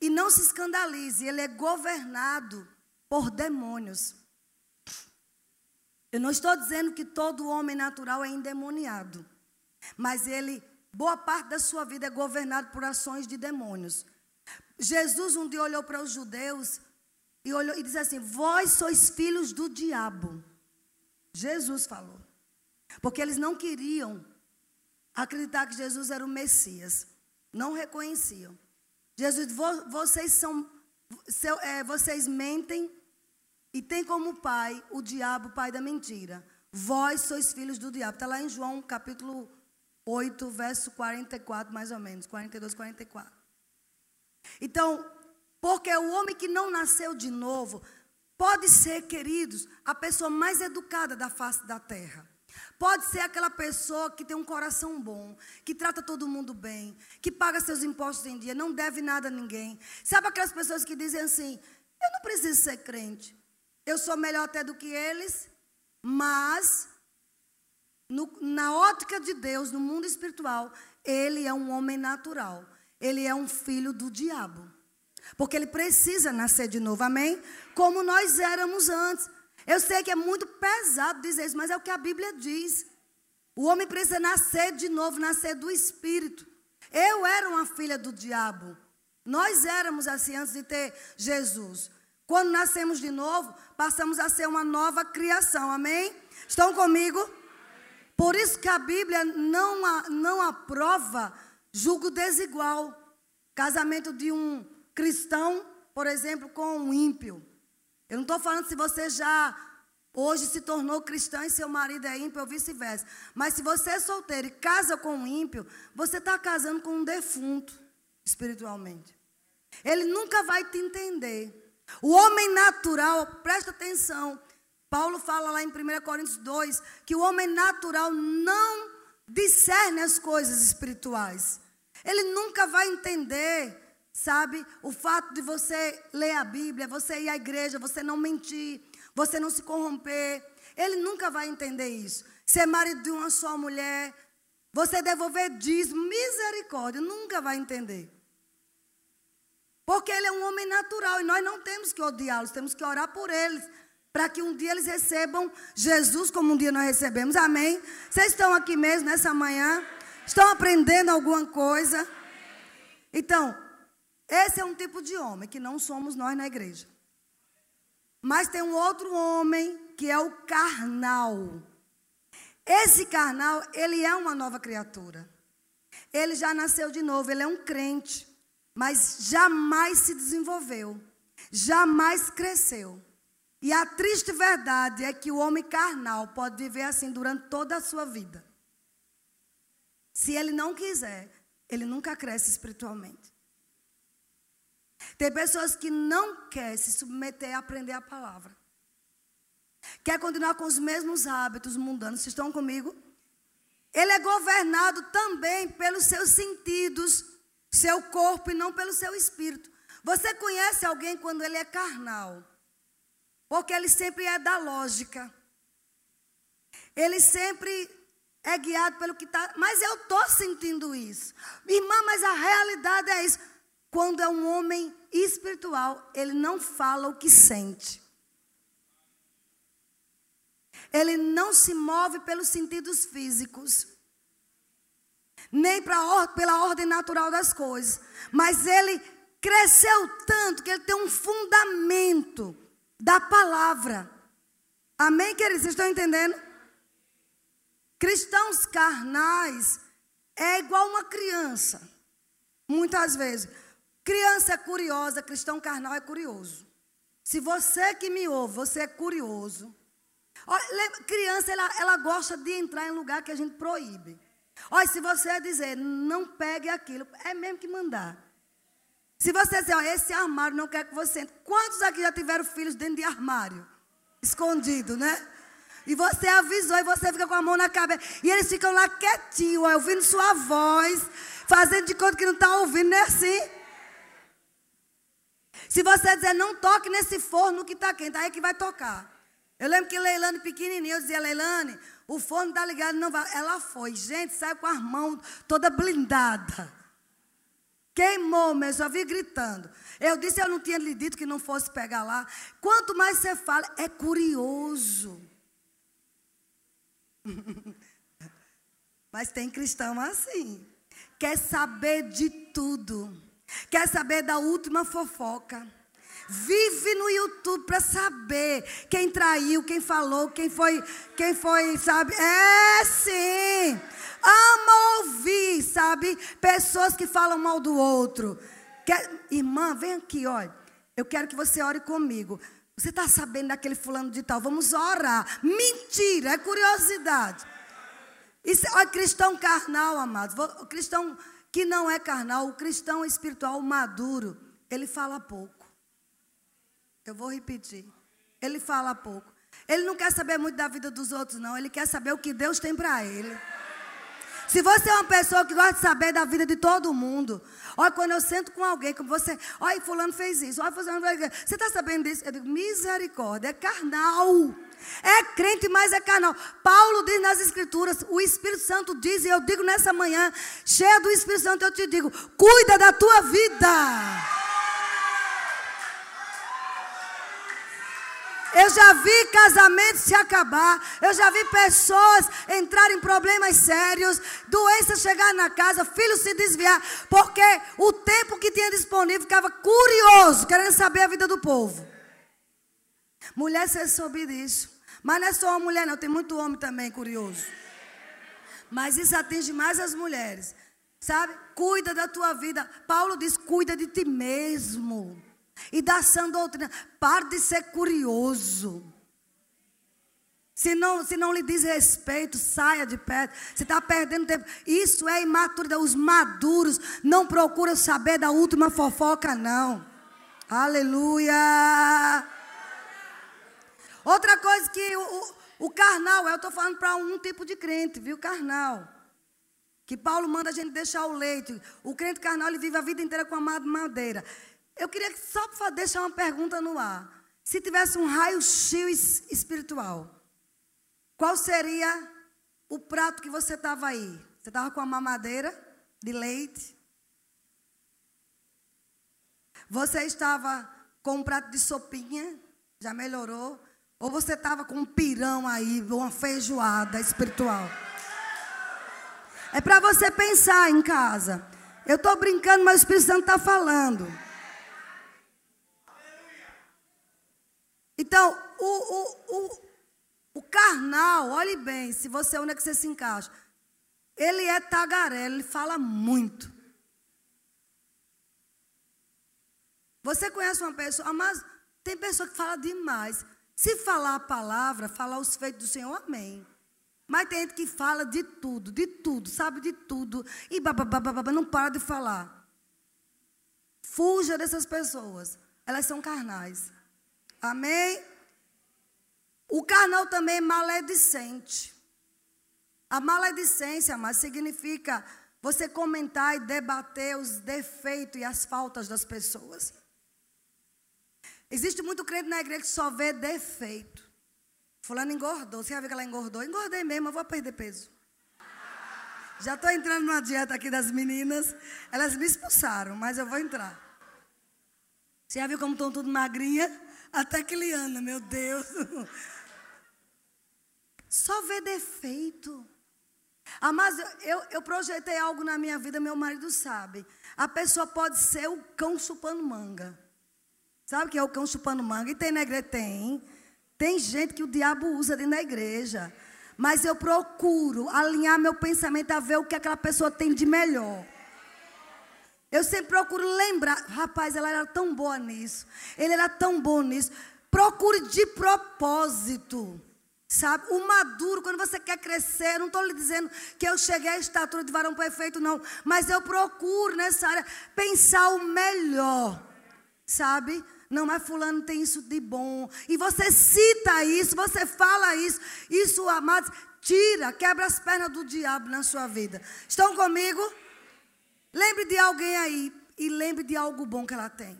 E não se escandalize, ele é governado por demônios. Eu não estou dizendo que todo homem natural é endemoniado, mas ele, boa parte da sua vida é governado por ações de demônios. Jesus um dia olhou para os judeus e, olhou, e disse assim: Vós sois filhos do diabo. Jesus falou. Porque eles não queriam acreditar que Jesus era o Messias. Não reconheciam. Jesus, vocês são, seu, é, vocês mentem e tem como pai o diabo, pai da mentira. Vós sois filhos do diabo. Está lá em João capítulo 8, verso 44, mais ou menos. 42, 44. Então, porque o homem que não nasceu de novo pode ser, queridos, a pessoa mais educada da face da terra. Pode ser aquela pessoa que tem um coração bom, que trata todo mundo bem, que paga seus impostos em dia, não deve nada a ninguém. Sabe aquelas pessoas que dizem assim: eu não preciso ser crente. eu sou melhor até do que eles, mas no, na ótica de Deus, no mundo espiritual, ele é um homem natural. Ele é um filho do diabo. Porque ele precisa nascer de novo, amém? Como nós éramos antes. Eu sei que é muito pesado dizer isso, mas é o que a Bíblia diz. O homem precisa nascer de novo, nascer do Espírito. Eu era uma filha do diabo. Nós éramos assim antes de ter Jesus. Quando nascemos de novo, passamos a ser uma nova criação, amém? Estão comigo? Por isso que a Bíblia não, não aprova julgo desigual. Casamento de um cristão, por exemplo, com um ímpio. Eu não estou falando se você já hoje se tornou cristão e seu marido é ímpio ou vice-versa. Mas se você é solteiro e casa com um ímpio, você está casando com um defunto espiritualmente. Ele nunca vai te entender. O homem natural, presta atenção. Paulo fala lá em 1 Coríntios 2 que o homem natural não discerne as coisas espirituais. Ele nunca vai entender Sabe? O fato de você ler a Bíblia, você ir à igreja, você não mentir, você não se corromper. Ele nunca vai entender isso. Ser marido de uma só mulher, você devolver dízimo, misericórdia, nunca vai entender. Porque ele é um homem natural e nós não temos que odiá-los, temos que orar por eles. Para que um dia eles recebam Jesus como um dia nós recebemos. Amém? Vocês estão aqui mesmo nessa manhã? Estão aprendendo alguma coisa? Então, esse é um tipo de homem que não somos nós na igreja. Mas tem um outro homem que é o carnal. Esse carnal, ele é uma nova criatura. Ele já nasceu de novo, ele é um crente, mas jamais se desenvolveu, jamais cresceu. E a triste verdade é que o homem carnal pode viver assim durante toda a sua vida. Se ele não quiser, ele nunca cresce espiritualmente. Tem pessoas que não querem se submeter a aprender a palavra. Quer continuar com os mesmos hábitos mundanos. Vocês estão comigo? Ele é governado também pelos seus sentidos, seu corpo e não pelo seu espírito. Você conhece alguém quando ele é carnal? Porque ele sempre é da lógica. Ele sempre é guiado pelo que está. Mas eu estou sentindo isso. Irmã, mas a realidade é isso. Quando é um homem espiritual, ele não fala o que sente. Ele não se move pelos sentidos físicos, nem pra, pela ordem natural das coisas. Mas ele cresceu tanto que ele tem um fundamento da palavra. Amém, queridos? Vocês estão entendendo? Cristãos carnais é igual uma criança, muitas vezes. Criança é curiosa, cristão carnal é curioso. Se você que me ouve, você é curioso. Olha, criança, ela, ela gosta de entrar em lugar que a gente proíbe. Olha, se você dizer, não pegue aquilo, é mesmo que mandar. Se você dizer, olha, esse armário não quer que você entre. Quantos aqui já tiveram filhos dentro de armário? Escondido, né? E você avisou e você fica com a mão na cabeça. E eles ficam lá quietinhos, ouvindo sua voz, fazendo de conta que não está ouvindo, não é assim? Se você dizer, não toque nesse forno que está quente, aí é que vai tocar. Eu lembro que Leilane pequenininha, eu dizia, Leilane, o forno está ligado, não vai. Ela foi, gente, saiu com as mãos toda blindada. Queimou mesmo, só vi gritando. Eu disse, eu não tinha lhe dito que não fosse pegar lá. Quanto mais você fala, é curioso. Mas tem cristão assim. Quer saber de tudo. Quer saber da última fofoca? Vive no YouTube para saber quem traiu, quem falou, quem foi, quem foi, sabe? É sim. Ama ouvir, sabe? Pessoas que falam mal do outro. Quer, irmã, vem aqui, olha. Eu quero que você ore comigo. Você está sabendo daquele fulano de tal? Vamos orar. Mentira, é curiosidade. Isso, olha, cristão carnal, amados. Cristão que não é carnal, o cristão espiritual maduro, ele fala pouco. Eu vou repetir. Ele fala pouco. Ele não quer saber muito da vida dos outros, não. Ele quer saber o que Deus tem para ele. Se você é uma pessoa que gosta de saber da vida de todo mundo, olha, quando eu sento com alguém, como você, olha, fulano fez isso, olha, fulano fez isso, você está sabendo disso? Eu digo, misericórdia, é carnal. É crente, mas é carnal. Paulo diz nas Escrituras, o Espírito Santo diz, e eu digo nessa manhã, cheia do Espírito Santo, eu te digo: cuida da tua vida. Eu já vi casamentos se acabar. Eu já vi pessoas entrarem em problemas sérios, doenças chegar na casa, filhos se desviar, porque o tempo que tinha disponível ficava curioso, querendo saber a vida do povo. Mulher, você soube disso. Mas não é só uma mulher, não, tem muito homem também curioso. Mas isso atinge mais as mulheres. Sabe? Cuida da tua vida. Paulo diz: cuida de ti mesmo e da sã doutrina. Pare de ser curioso. Se não, se não lhe diz respeito, saia de perto. Você está perdendo tempo. Isso é imaturidade. Os maduros não procuram saber da última fofoca, não. Aleluia. Outra coisa que o, o carnal, eu estou falando para um tipo de crente, viu? Carnal. Que Paulo manda a gente deixar o leite. O crente carnal, ele vive a vida inteira com a madeira. Eu queria só deixar uma pergunta no ar. Se tivesse um raio-x espiritual, qual seria o prato que você estava aí? Você estava com a mamadeira de leite? Você estava com um prato de sopinha? Já melhorou? Ou você estava com um pirão aí, uma feijoada espiritual? É para você pensar em casa. Eu estou brincando, mas o Espírito Santo está falando. Então, o, o, o, o carnal, olhe bem, se você é onde é que você se encaixa. Ele é tagarela, ele fala muito. Você conhece uma pessoa, mas tem pessoa que fala demais. Se falar a palavra, falar os feitos do Senhor, amém. Mas tem gente que fala de tudo, de tudo, sabe de tudo. E bababababa, não para de falar. Fuja dessas pessoas. Elas são carnais. Amém? O carnal também é maledicente. A maledicência, mas significa você comentar e debater os defeitos e as faltas das pessoas. Existe muito crente na igreja que só vê defeito. Fulano engordou. Você já viu que ela engordou? Engordei mesmo, eu vou perder peso. Já estou entrando numa dieta aqui das meninas. Elas me expulsaram, mas eu vou entrar. Você já viu como estão tudo magrinha? Até Liana, meu Deus. Só vê defeito. Ah, mas eu, eu projetei algo na minha vida, meu marido sabe. A pessoa pode ser o cão chupando manga. Sabe que é o cão chupando manga? E tem na igreja? Tem. Tem gente que o diabo usa dentro da igreja. Mas eu procuro alinhar meu pensamento a ver o que aquela pessoa tem de melhor. Eu sempre procuro lembrar, rapaz, ela era tão boa nisso. Ele era tão bom nisso. Procure de propósito. Sabe? O maduro, quando você quer crescer, não estou lhe dizendo que eu cheguei à estatura de varão perfeito, não. Mas eu procuro nessa área pensar o melhor. Sabe? Não, mas fulano tem isso de bom. E você cita isso, você fala isso. Isso, amados, tira, quebra as pernas do diabo na sua vida. Estão comigo? Lembre de alguém aí e lembre de algo bom que ela tem.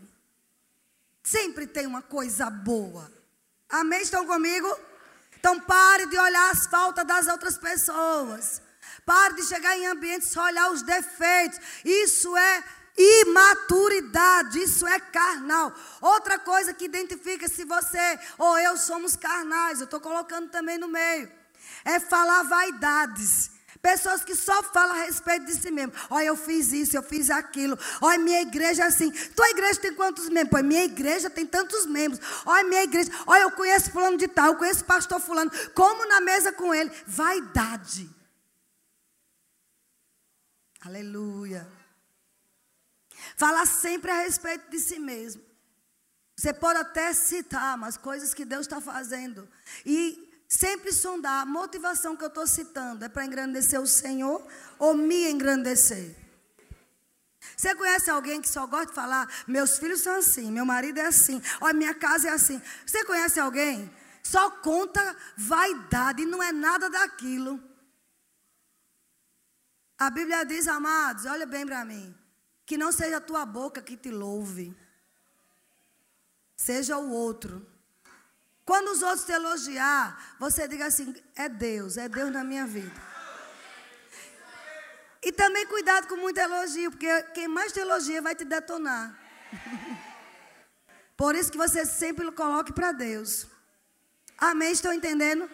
Sempre tem uma coisa boa. Amém? Estão comigo? Então pare de olhar as faltas das outras pessoas. Pare de chegar em ambientes só olhar os defeitos. Isso é imaturidade, isso é carnal. Outra coisa que identifica se você ou eu somos carnais, eu estou colocando também no meio, é falar vaidades. Pessoas que só falam a respeito de si mesmo. Olha, eu fiz isso, eu fiz aquilo. Olha, minha igreja é assim. Tua igreja tem quantos membros? Pois minha igreja tem tantos membros. Olha, minha igreja. Olha, eu conheço fulano de tal, eu conheço pastor fulano. Como na mesa com ele. Vaidade. Aleluia. Fala sempre a respeito de si mesmo. Você pode até citar, mas coisas que Deus está fazendo. E sempre sondar a motivação que eu estou citando é para engrandecer o Senhor ou me engrandecer. Você conhece alguém que só gosta de falar, meus filhos são assim, meu marido é assim, olha, minha casa é assim. Você conhece alguém? Só conta vaidade, não é nada daquilo. A Bíblia diz, amados, olha bem para mim, que não seja a tua boca que te louve, seja o outro. Quando os outros te elogiar, você diga assim: é Deus, é Deus na minha vida. E também cuidado com muito elogio, porque quem mais te elogia vai te detonar. Por isso que você sempre coloque para Deus. Amém? Estão entendendo?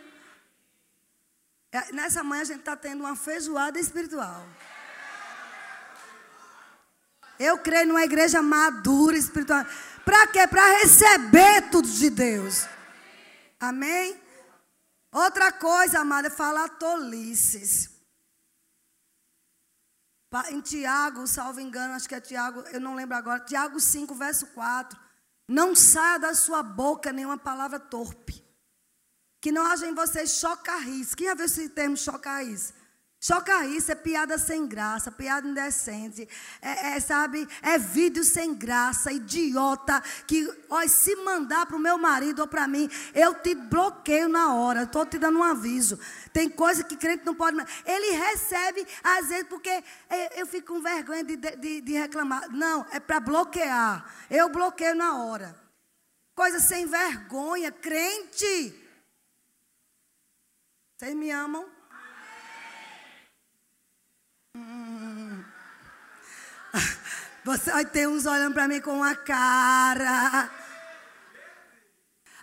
É, nessa manhã a gente está tendo uma feijoada espiritual. Eu creio numa igreja madura espiritual. Para quê? Para receber tudo de Deus. Amém? Outra coisa, amada, é falar tolices. Em Tiago, salvo engano, acho que é Tiago, eu não lembro agora. Tiago 5, verso 4. Não saia da sua boca nenhuma palavra torpe. Que não haja em vocês chocarris. Quem já viu esse termo chocarris? Chocarris é piada sem graça, piada indecente. É, é, sabe, é vídeo sem graça, idiota. Que, ó, se mandar para o meu marido ou para mim, eu te bloqueio na hora. Estou te dando um aviso. Tem coisa que crente não pode. Ele recebe, às vezes, porque eu fico com vergonha de, de, de reclamar. Não, é para bloquear. Eu bloqueio na hora. Coisa sem vergonha, crente. Vocês me amam? Você vai ter uns olhando para mim com uma cara.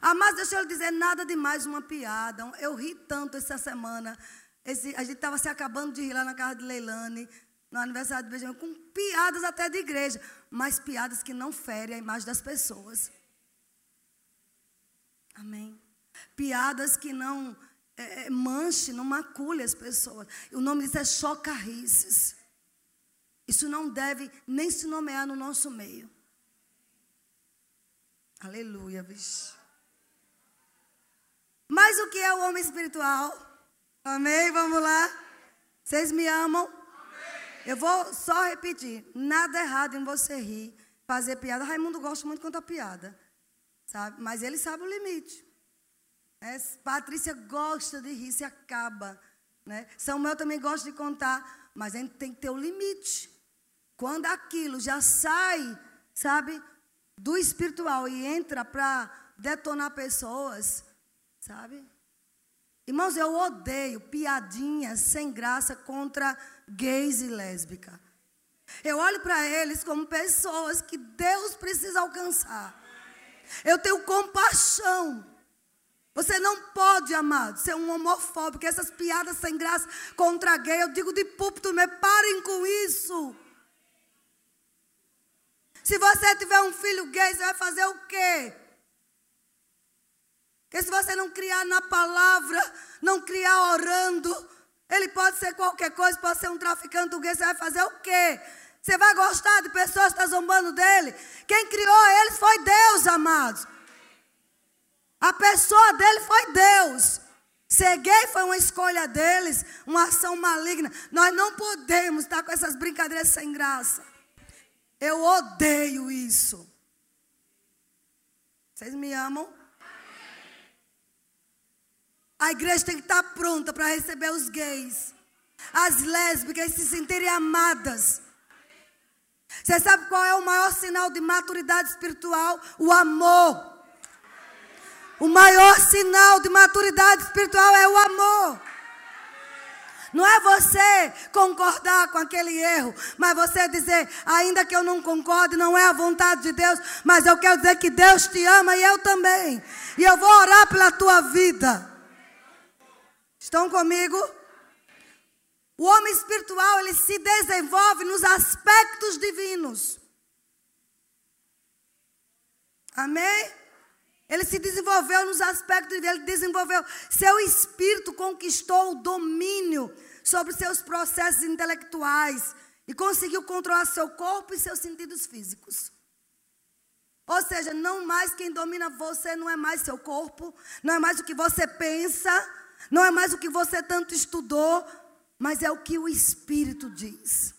Ah, mas deixa eu lhe dizer, nada demais uma piada. Eu ri tanto essa semana. Esse, a gente estava se acabando de rir lá na casa de Leilane, no aniversário de Benjamin, com piadas até de igreja, mas piadas que não ferem a imagem das pessoas. Amém. Piadas que não é, é, manche, não macule as pessoas. O nome disso é chocarrices. Isso não deve nem se nomear no nosso meio. Aleluia, bicho. Mas o que é o homem espiritual? Amém? Vamos lá? Vocês me amam? Eu vou só repetir. Nada errado em você rir, fazer piada. Raimundo gosta muito de contar piada. Sabe? Mas ele sabe o limite. É, Patrícia gosta de rir, se acaba. Né? Samuel também gosta de contar, mas a gente tem que ter o limite. Quando aquilo já sai, sabe, do espiritual e entra para detonar pessoas, sabe? Irmãos, eu odeio piadinhas sem graça contra gays e lésbicas. Eu olho para eles como pessoas que Deus precisa alcançar. Eu tenho compaixão. Você não pode, amado, ser um homofóbico. Essas piadas sem graça contra gay, eu digo de púlpito, mas parem com isso. Se você tiver um filho gay, você vai fazer o quê? Porque se você não criar na palavra, não criar orando, ele pode ser qualquer coisa, pode ser um traficante gay, você vai fazer o quê? Você vai gostar de pessoas que estão zombando dele? Quem criou eles foi Deus, amados. A pessoa dele foi Deus. Ser gay foi uma escolha deles, uma ação maligna. Nós não podemos estar com essas brincadeiras sem graça. Eu odeio isso. Vocês me amam? A igreja tem que estar pronta para receber os gays, as lésbicas se sentirem amadas. Você sabe qual é o maior sinal de maturidade espiritual? O amor. O maior sinal de maturidade espiritual é o amor. Não é você concordar com aquele erro, mas você dizer, ainda que eu não concorde, não é a vontade de Deus, mas eu quero dizer que Deus te ama e eu também. E eu vou orar pela tua vida. Estão comigo? O homem espiritual, ele se desenvolve nos aspectos divinos. Amém? Ele se desenvolveu nos aspectos dele, desenvolveu. Seu espírito conquistou o domínio sobre seus processos intelectuais e conseguiu controlar seu corpo e seus sentidos físicos. Ou seja, não mais quem domina você não é mais seu corpo, não é mais o que você pensa, não é mais o que você tanto estudou, mas é o que o Espírito diz.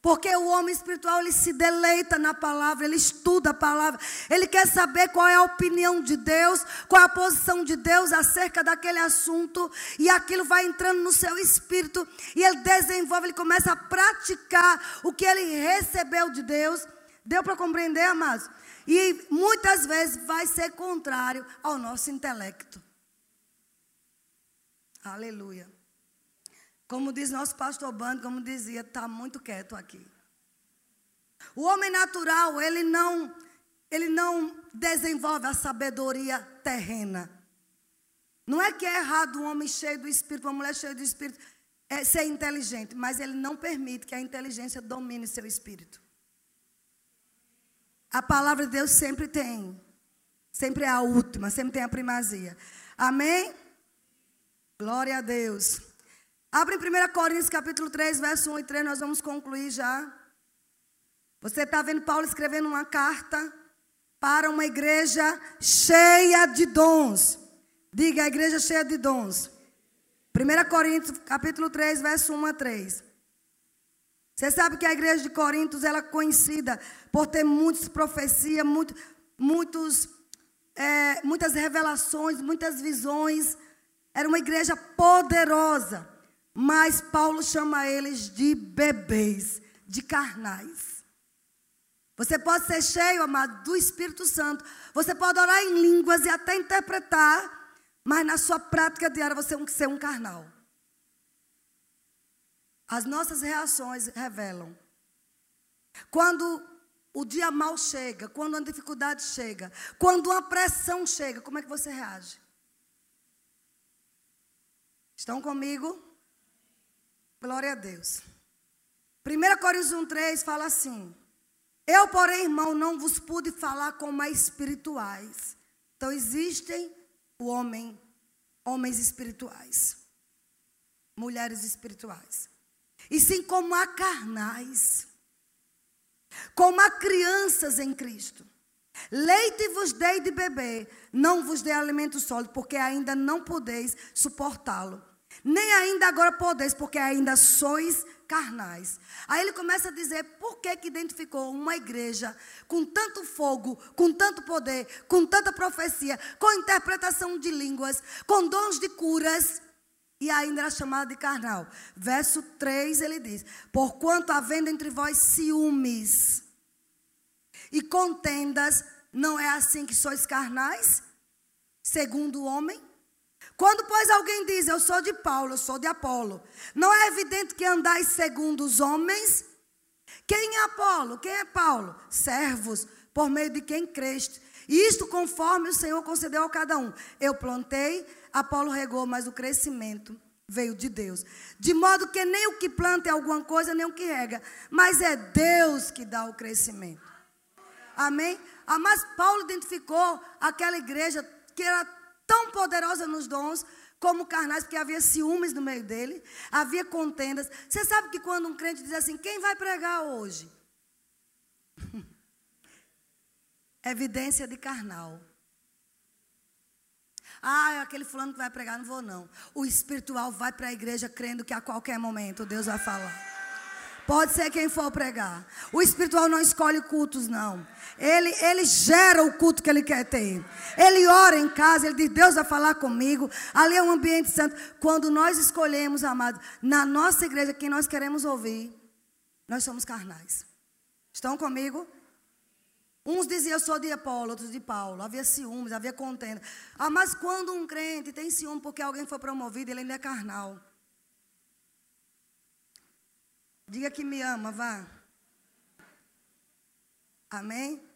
Porque o homem espiritual, ele se deleita na palavra, ele estuda a palavra, ele quer saber qual é a opinião de Deus, qual é a posição de Deus acerca daquele assunto, e aquilo vai entrando no seu espírito, e ele desenvolve, ele começa a praticar o que ele recebeu de Deus. Deu para compreender, amados? E muitas vezes vai ser contrário ao nosso intelecto. Aleluia. Como diz nosso pastor Bando, como dizia, está muito quieto aqui. O homem natural, ele não, ele não desenvolve a sabedoria terrena. Não é que é errado um homem cheio do Espírito, uma mulher cheia do Espírito, é ser inteligente, mas ele não permite que a inteligência domine seu espírito. A palavra de Deus sempre tem, sempre é a última, sempre tem a primazia. Amém? Glória a Deus. Abre em 1 Coríntios capítulo 3, verso 1 e 3, nós vamos concluir já. Você está vendo Paulo escrevendo uma carta para uma igreja cheia de dons. Diga, a igreja cheia de dons. 1 Coríntios capítulo 3, verso 1 a 3. Você sabe que a igreja de Coríntios ela é conhecida por ter muitas profecias, muito, muitos, é, muitas revelações, muitas visões. Era uma igreja poderosa. Mas Paulo chama eles de bebês, de carnais. Você pode ser cheio, amado, do Espírito Santo. Você pode orar em línguas e até interpretar, mas na sua prática diária você tem que ser um carnal. As nossas reações revelam. Quando o dia mal chega, quando a dificuldade chega, quando uma pressão chega, como é que você reage? Estão comigo? Glória a Deus. 1 Coríntios 1,3 fala assim: Eu, porém, irmão, não vos pude falar como a espirituais. Então, existem o homem, homens espirituais, mulheres espirituais. E sim como a carnais, como a crianças em Cristo. Leite vos dei de beber, não vos dei alimento sólido, porque ainda não podeis suportá-lo nem ainda agora podeis, porque ainda sois carnais. Aí ele começa a dizer por que, que identificou uma igreja com tanto fogo, com tanto poder, com tanta profecia, com interpretação de línguas, com dons de curas, e ainda era chamada de carnal. Verso 3 ele diz: Porquanto havendo entre vós ciúmes e contendas, não é assim que sois carnais, segundo o homem? Quando, pois, alguém diz, eu sou de Paulo, eu sou de Apolo, não é evidente que andais segundo os homens? Quem é Apolo? Quem é Paulo? Servos, por meio de quem creste. Isto conforme o Senhor concedeu a cada um. Eu plantei, Apolo regou, mas o crescimento veio de Deus. De modo que nem o que planta é alguma coisa, nem o que rega, mas é Deus que dá o crescimento. Amém? Ah, mas Paulo identificou aquela igreja que era tão poderosa nos dons como carnais, porque havia ciúmes no meio dele, havia contendas. Você sabe que quando um crente diz assim: quem vai pregar hoje? Evidência de carnal. Ah, é aquele fulano que vai pregar, não vou não. O espiritual vai para a igreja crendo que a qualquer momento Deus vai falar. Pode ser quem for pregar. O espiritual não escolhe cultos, não. Ele, ele gera o culto que ele quer ter. Ele ora em casa, ele diz: Deus vai falar comigo. Ali é um ambiente santo. Quando nós escolhemos, amados, na nossa igreja, quem nós queremos ouvir, nós somos carnais. Estão comigo? Uns diziam, eu sou de Apolo, outros de Paulo. Havia ciúmes, havia contenda. Ah, mas quando um crente tem ciúme porque alguém foi promovido, ele ainda é carnal. Diga que me ama, vá. Amém?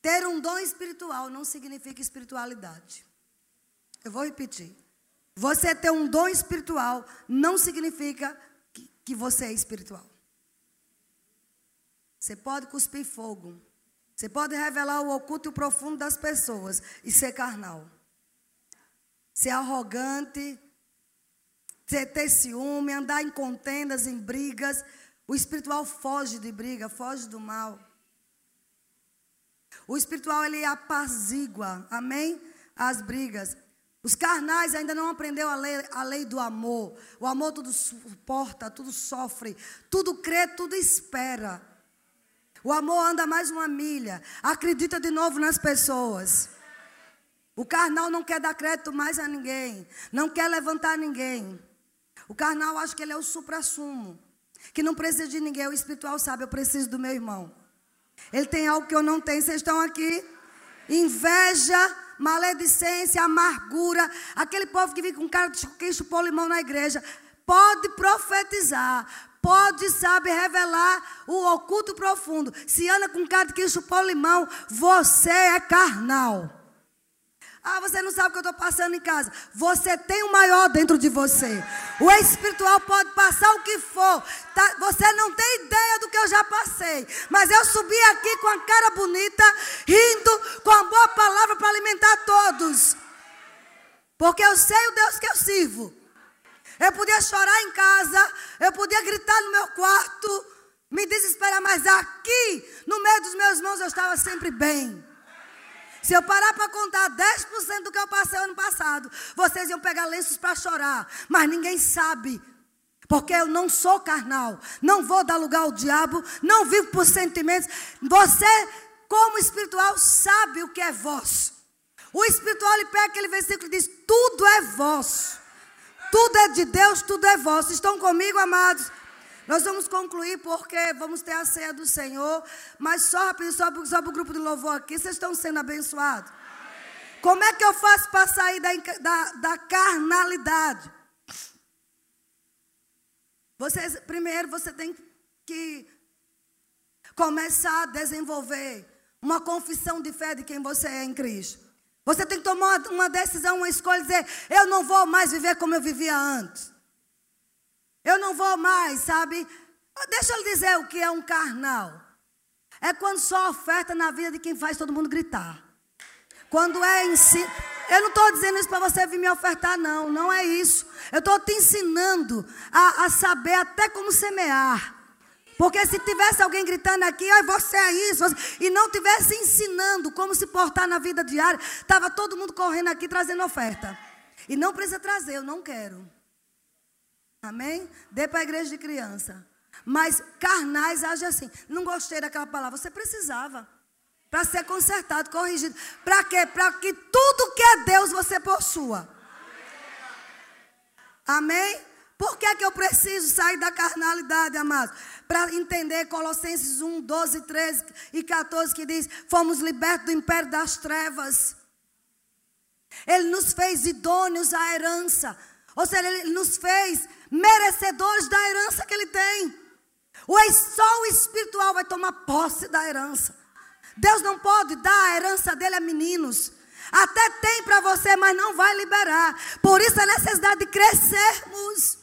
Ter um dom espiritual não significa espiritualidade. Eu vou repetir. Você ter um dom espiritual não significa que, que você é espiritual. Você pode cuspir fogo. Você pode revelar o oculto e o profundo das pessoas e ser carnal. Ser arrogante, ter ciúme, andar em contendas, em brigas. O espiritual foge de briga, foge do mal. O espiritual ele apazigua, amém? As brigas. Os carnais ainda não aprendeu a lei, a lei do amor. O amor tudo suporta, tudo sofre, tudo crê, tudo espera. O amor anda mais uma milha, acredita de novo nas pessoas. O carnal não quer dar crédito mais a ninguém, não quer levantar ninguém. O carnal acha que ele é o supra-sumo, que não precisa de ninguém. O espiritual sabe, eu preciso do meu irmão. Ele tem algo que eu não tenho. Vocês estão aqui? Inveja, maledicência, amargura. Aquele povo que vive com cara de quem chupou limão na igreja. Pode profetizar, pode, sabe, revelar o oculto profundo. Se anda com cara de quem chupou limão, você é carnal. Ah, você não sabe o que eu estou passando em casa. Você tem o maior dentro de você. O espiritual pode passar o que for. Tá? Você não tem ideia do que eu já passei. Mas eu subi aqui com a cara bonita, rindo, com a boa palavra para alimentar todos. Porque eu sei o Deus que eu sirvo. Eu podia chorar em casa, eu podia gritar no meu quarto, me desesperar, mas aqui, no meio dos meus irmãos, eu estava sempre bem. Se eu parar para contar 10% do que eu passei ano passado, vocês iam pegar lenços para chorar. Mas ninguém sabe. Porque eu não sou carnal. Não vou dar lugar ao diabo. Não vivo por sentimentos. Você, como espiritual, sabe o que é vosso. O espiritual ele pega aquele versículo e diz: Tudo é vosso. Tudo é de Deus, tudo é vosso. Estão comigo, amados? Nós vamos concluir porque vamos ter a ceia do Senhor. Mas só rápido, só, só para o grupo de louvor aqui, vocês estão sendo abençoados. Como é que eu faço para sair da, da, da carnalidade? Vocês, primeiro você tem que começar a desenvolver uma confissão de fé de quem você é em Cristo. Você tem que tomar uma decisão, uma escolha, dizer: eu não vou mais viver como eu vivia antes. Eu não vou mais, sabe? Deixa eu lhe dizer o que é um carnal. É quando só oferta na vida de quem faz todo mundo gritar. Quando é ensino. Eu não estou dizendo isso para você vir me ofertar, não. Não é isso. Eu estou te ensinando a, a, saber até como semear. Porque se tivesse alguém gritando aqui, ai, você é isso, e não tivesse ensinando como se portar na vida diária, estava todo mundo correndo aqui trazendo oferta. E não precisa trazer, eu não quero. Amém? Dê para a igreja de criança. Mas carnais agem assim. Não gostei daquela palavra. Você precisava. Para ser consertado, corrigido. Para quê? Para que tudo que é Deus você possua. Amém? Por que, que eu preciso sair da carnalidade, amados? Para entender Colossenses 1, 12, 13 e 14, que diz: Fomos libertos do império das trevas. Ele nos fez idôneos à herança. Ou seja, ele nos fez merecedores da herança que ele tem. O só o espiritual vai tomar posse da herança. Deus não pode dar a herança dele a meninos. Até tem para você, mas não vai liberar. Por isso a necessidade de crescermos.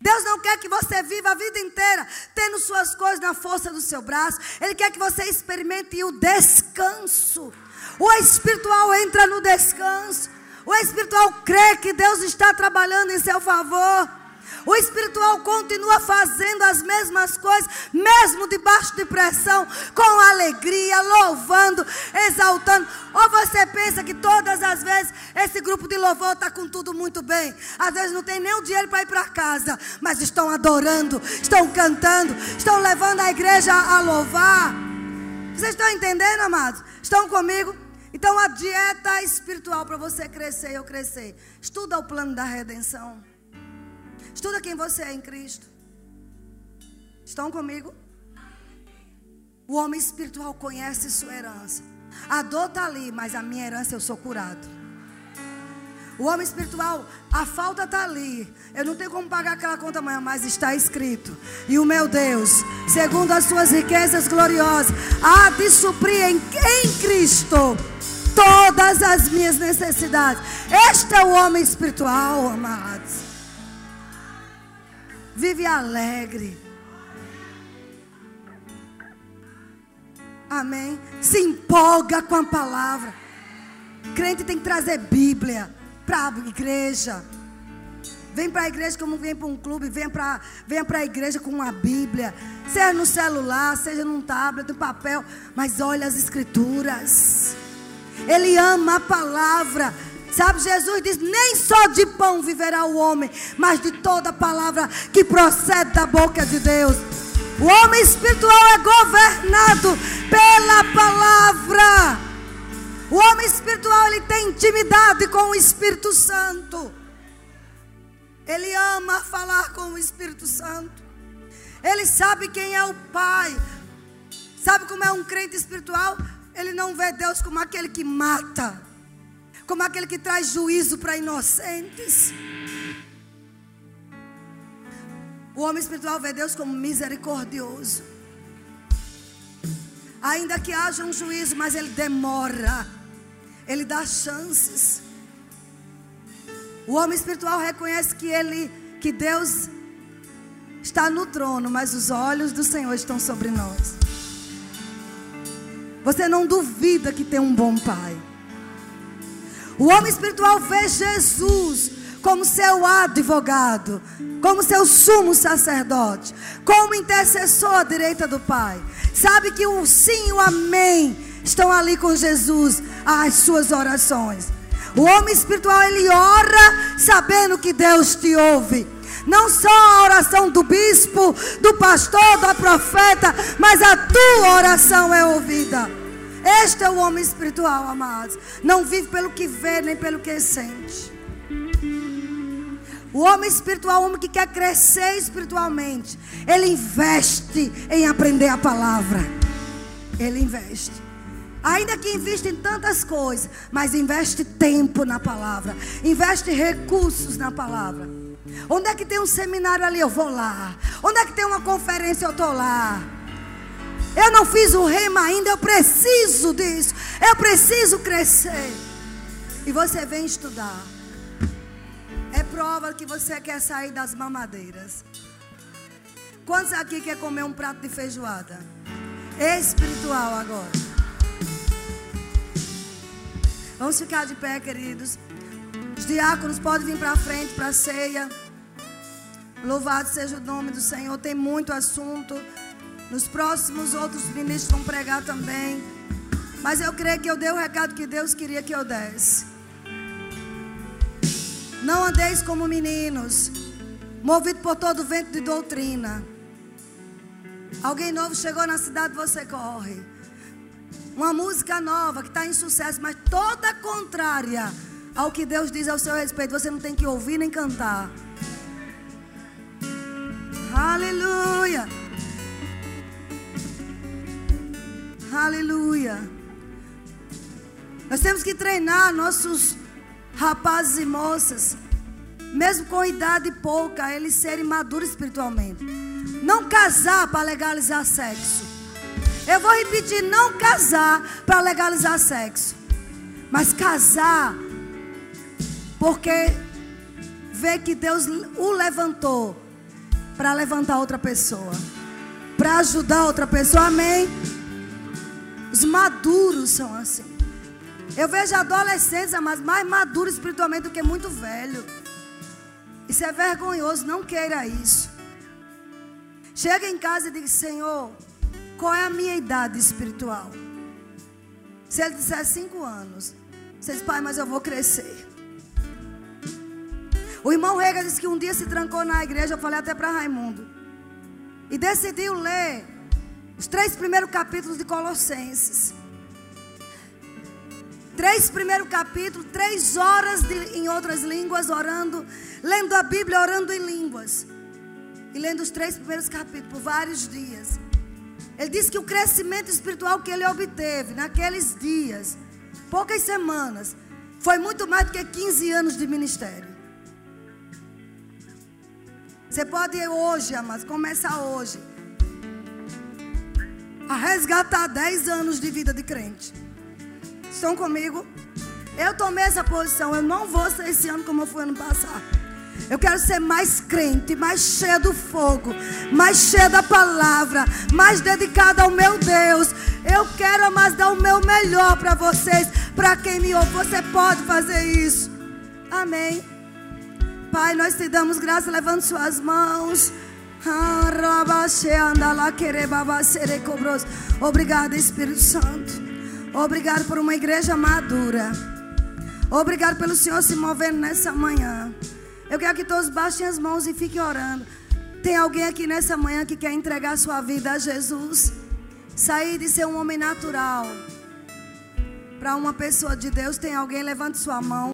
Deus não quer que você viva a vida inteira tendo suas coisas na força do seu braço. Ele quer que você experimente o descanso. O espiritual entra no descanso. O espiritual crê que Deus está trabalhando em seu favor. O espiritual continua fazendo as mesmas coisas, mesmo debaixo de pressão, com alegria, louvando, exaltando. Ou você pensa que todas as vezes esse grupo de louvor está com tudo muito bem? Às vezes não tem nem o dinheiro para ir para casa, mas estão adorando, estão cantando, estão levando a igreja a louvar. Vocês estão entendendo, amados? Estão comigo? Então a dieta espiritual para você crescer, eu crescer. Estuda o plano da redenção. Estuda quem você é em Cristo. Estão comigo? O homem espiritual conhece sua herança. A dor está ali, mas a minha herança eu sou curado. O homem espiritual, a falta está ali. Eu não tenho como pagar aquela conta amanhã, mas está escrito. E o meu Deus, segundo as suas riquezas gloriosas, há de suprir em, em Cristo todas as minhas necessidades. Este é o homem espiritual, amados. Vive alegre. Amém. Se empolga com a palavra. Crente tem que trazer Bíblia para a igreja. Vem para a igreja como vem para um clube, venha para venha a igreja com uma Bíblia. Seja no celular, seja num tablet, no papel. Mas olha as escrituras. Ele ama a palavra. Sabe, Jesus diz: nem só de pão viverá o homem, mas de toda palavra que procede da boca de Deus. O homem espiritual é governado pela palavra. O homem espiritual ele tem intimidade com o Espírito Santo. Ele ama falar com o Espírito Santo. Ele sabe quem é o Pai. Sabe como é um crente espiritual? Ele não vê Deus como aquele que mata como aquele que traz juízo para inocentes. O homem espiritual vê Deus como misericordioso. Ainda que haja um juízo, mas ele demora. Ele dá chances. O homem espiritual reconhece que ele, que Deus está no trono, mas os olhos do Senhor estão sobre nós. Você não duvida que tem um bom pai. O homem espiritual vê Jesus como seu advogado, como seu sumo sacerdote, como intercessor à direita do Pai. Sabe que o sim o amém estão ali com Jesus, as suas orações. O homem espiritual ele ora sabendo que Deus te ouve. Não só a oração do bispo, do pastor, da profeta, mas a tua oração é ouvida. Este é o homem espiritual, amados. Não vive pelo que vê, nem pelo que sente. O homem espiritual, o homem que quer crescer espiritualmente, ele investe em aprender a palavra. Ele investe. Ainda que investe em tantas coisas, mas investe tempo na palavra, investe recursos na palavra. Onde é que tem um seminário ali? Eu vou lá. Onde é que tem uma conferência? Eu estou lá. Eu não fiz o rema ainda, eu preciso disso. Eu preciso crescer. E você vem estudar. É prova que você quer sair das mamadeiras. Quantos aqui quer comer um prato de feijoada? Espiritual agora. Vamos ficar de pé, queridos. Os diáconos podem vir para frente para a ceia. Louvado seja o nome do Senhor. Tem muito assunto. Nos próximos outros ministros vão pregar também. Mas eu creio que eu dei o recado que Deus queria que eu desse. Não andeis como meninos, movido por todo vento de doutrina. Alguém novo chegou na cidade, você corre. Uma música nova que está em sucesso, mas toda contrária ao que Deus diz ao seu respeito. Você não tem que ouvir nem cantar. Aleluia. Aleluia. Nós temos que treinar nossos rapazes e moças, mesmo com idade pouca, eles serem maduros espiritualmente. Não casar para legalizar sexo. Eu vou repetir: não casar para legalizar sexo. Mas casar porque vê que Deus o levantou para levantar outra pessoa, para ajudar outra pessoa. Amém. Os maduros são assim. Eu vejo adolescentes, mas mais maduros espiritualmente do que muito velho. Isso é vergonhoso, não queira isso. Chega em casa e diga: Senhor, qual é a minha idade espiritual? Se ele disser cinco anos, você diz, pai, mas eu vou crescer. O irmão Rega disse que um dia se trancou na igreja, eu falei até para Raimundo. E decidiu ler os três primeiros capítulos de Colossenses. Três primeiros capítulos, três horas de, em outras línguas, orando, lendo a Bíblia, orando em línguas. E lendo os três primeiros capítulos por vários dias. Ele disse que o crescimento espiritual que ele obteve naqueles dias, poucas semanas, foi muito mais do que 15 anos de ministério. Você pode ir hoje, amados, começar hoje a resgatar 10 anos de vida de crente. Estão comigo? Eu tomei essa posição. Eu não vou ser esse ano como eu fui ano passado. Eu quero ser mais crente, mais cheia do fogo, mais cheia da palavra, mais dedicada ao meu Deus. Eu quero mais dar o meu melhor para vocês, para quem me ouve. Você pode fazer isso. Amém. Pai, nós te damos graça, levando suas mãos. Obrigado, Espírito Santo. Obrigado por uma igreja madura. Obrigado pelo Senhor se movendo nessa manhã. Eu quero que todos baixem as mãos e fiquem orando. Tem alguém aqui nessa manhã que quer entregar sua vida a Jesus? Sair de ser um homem natural para uma pessoa de Deus. Tem alguém? Levante sua mão.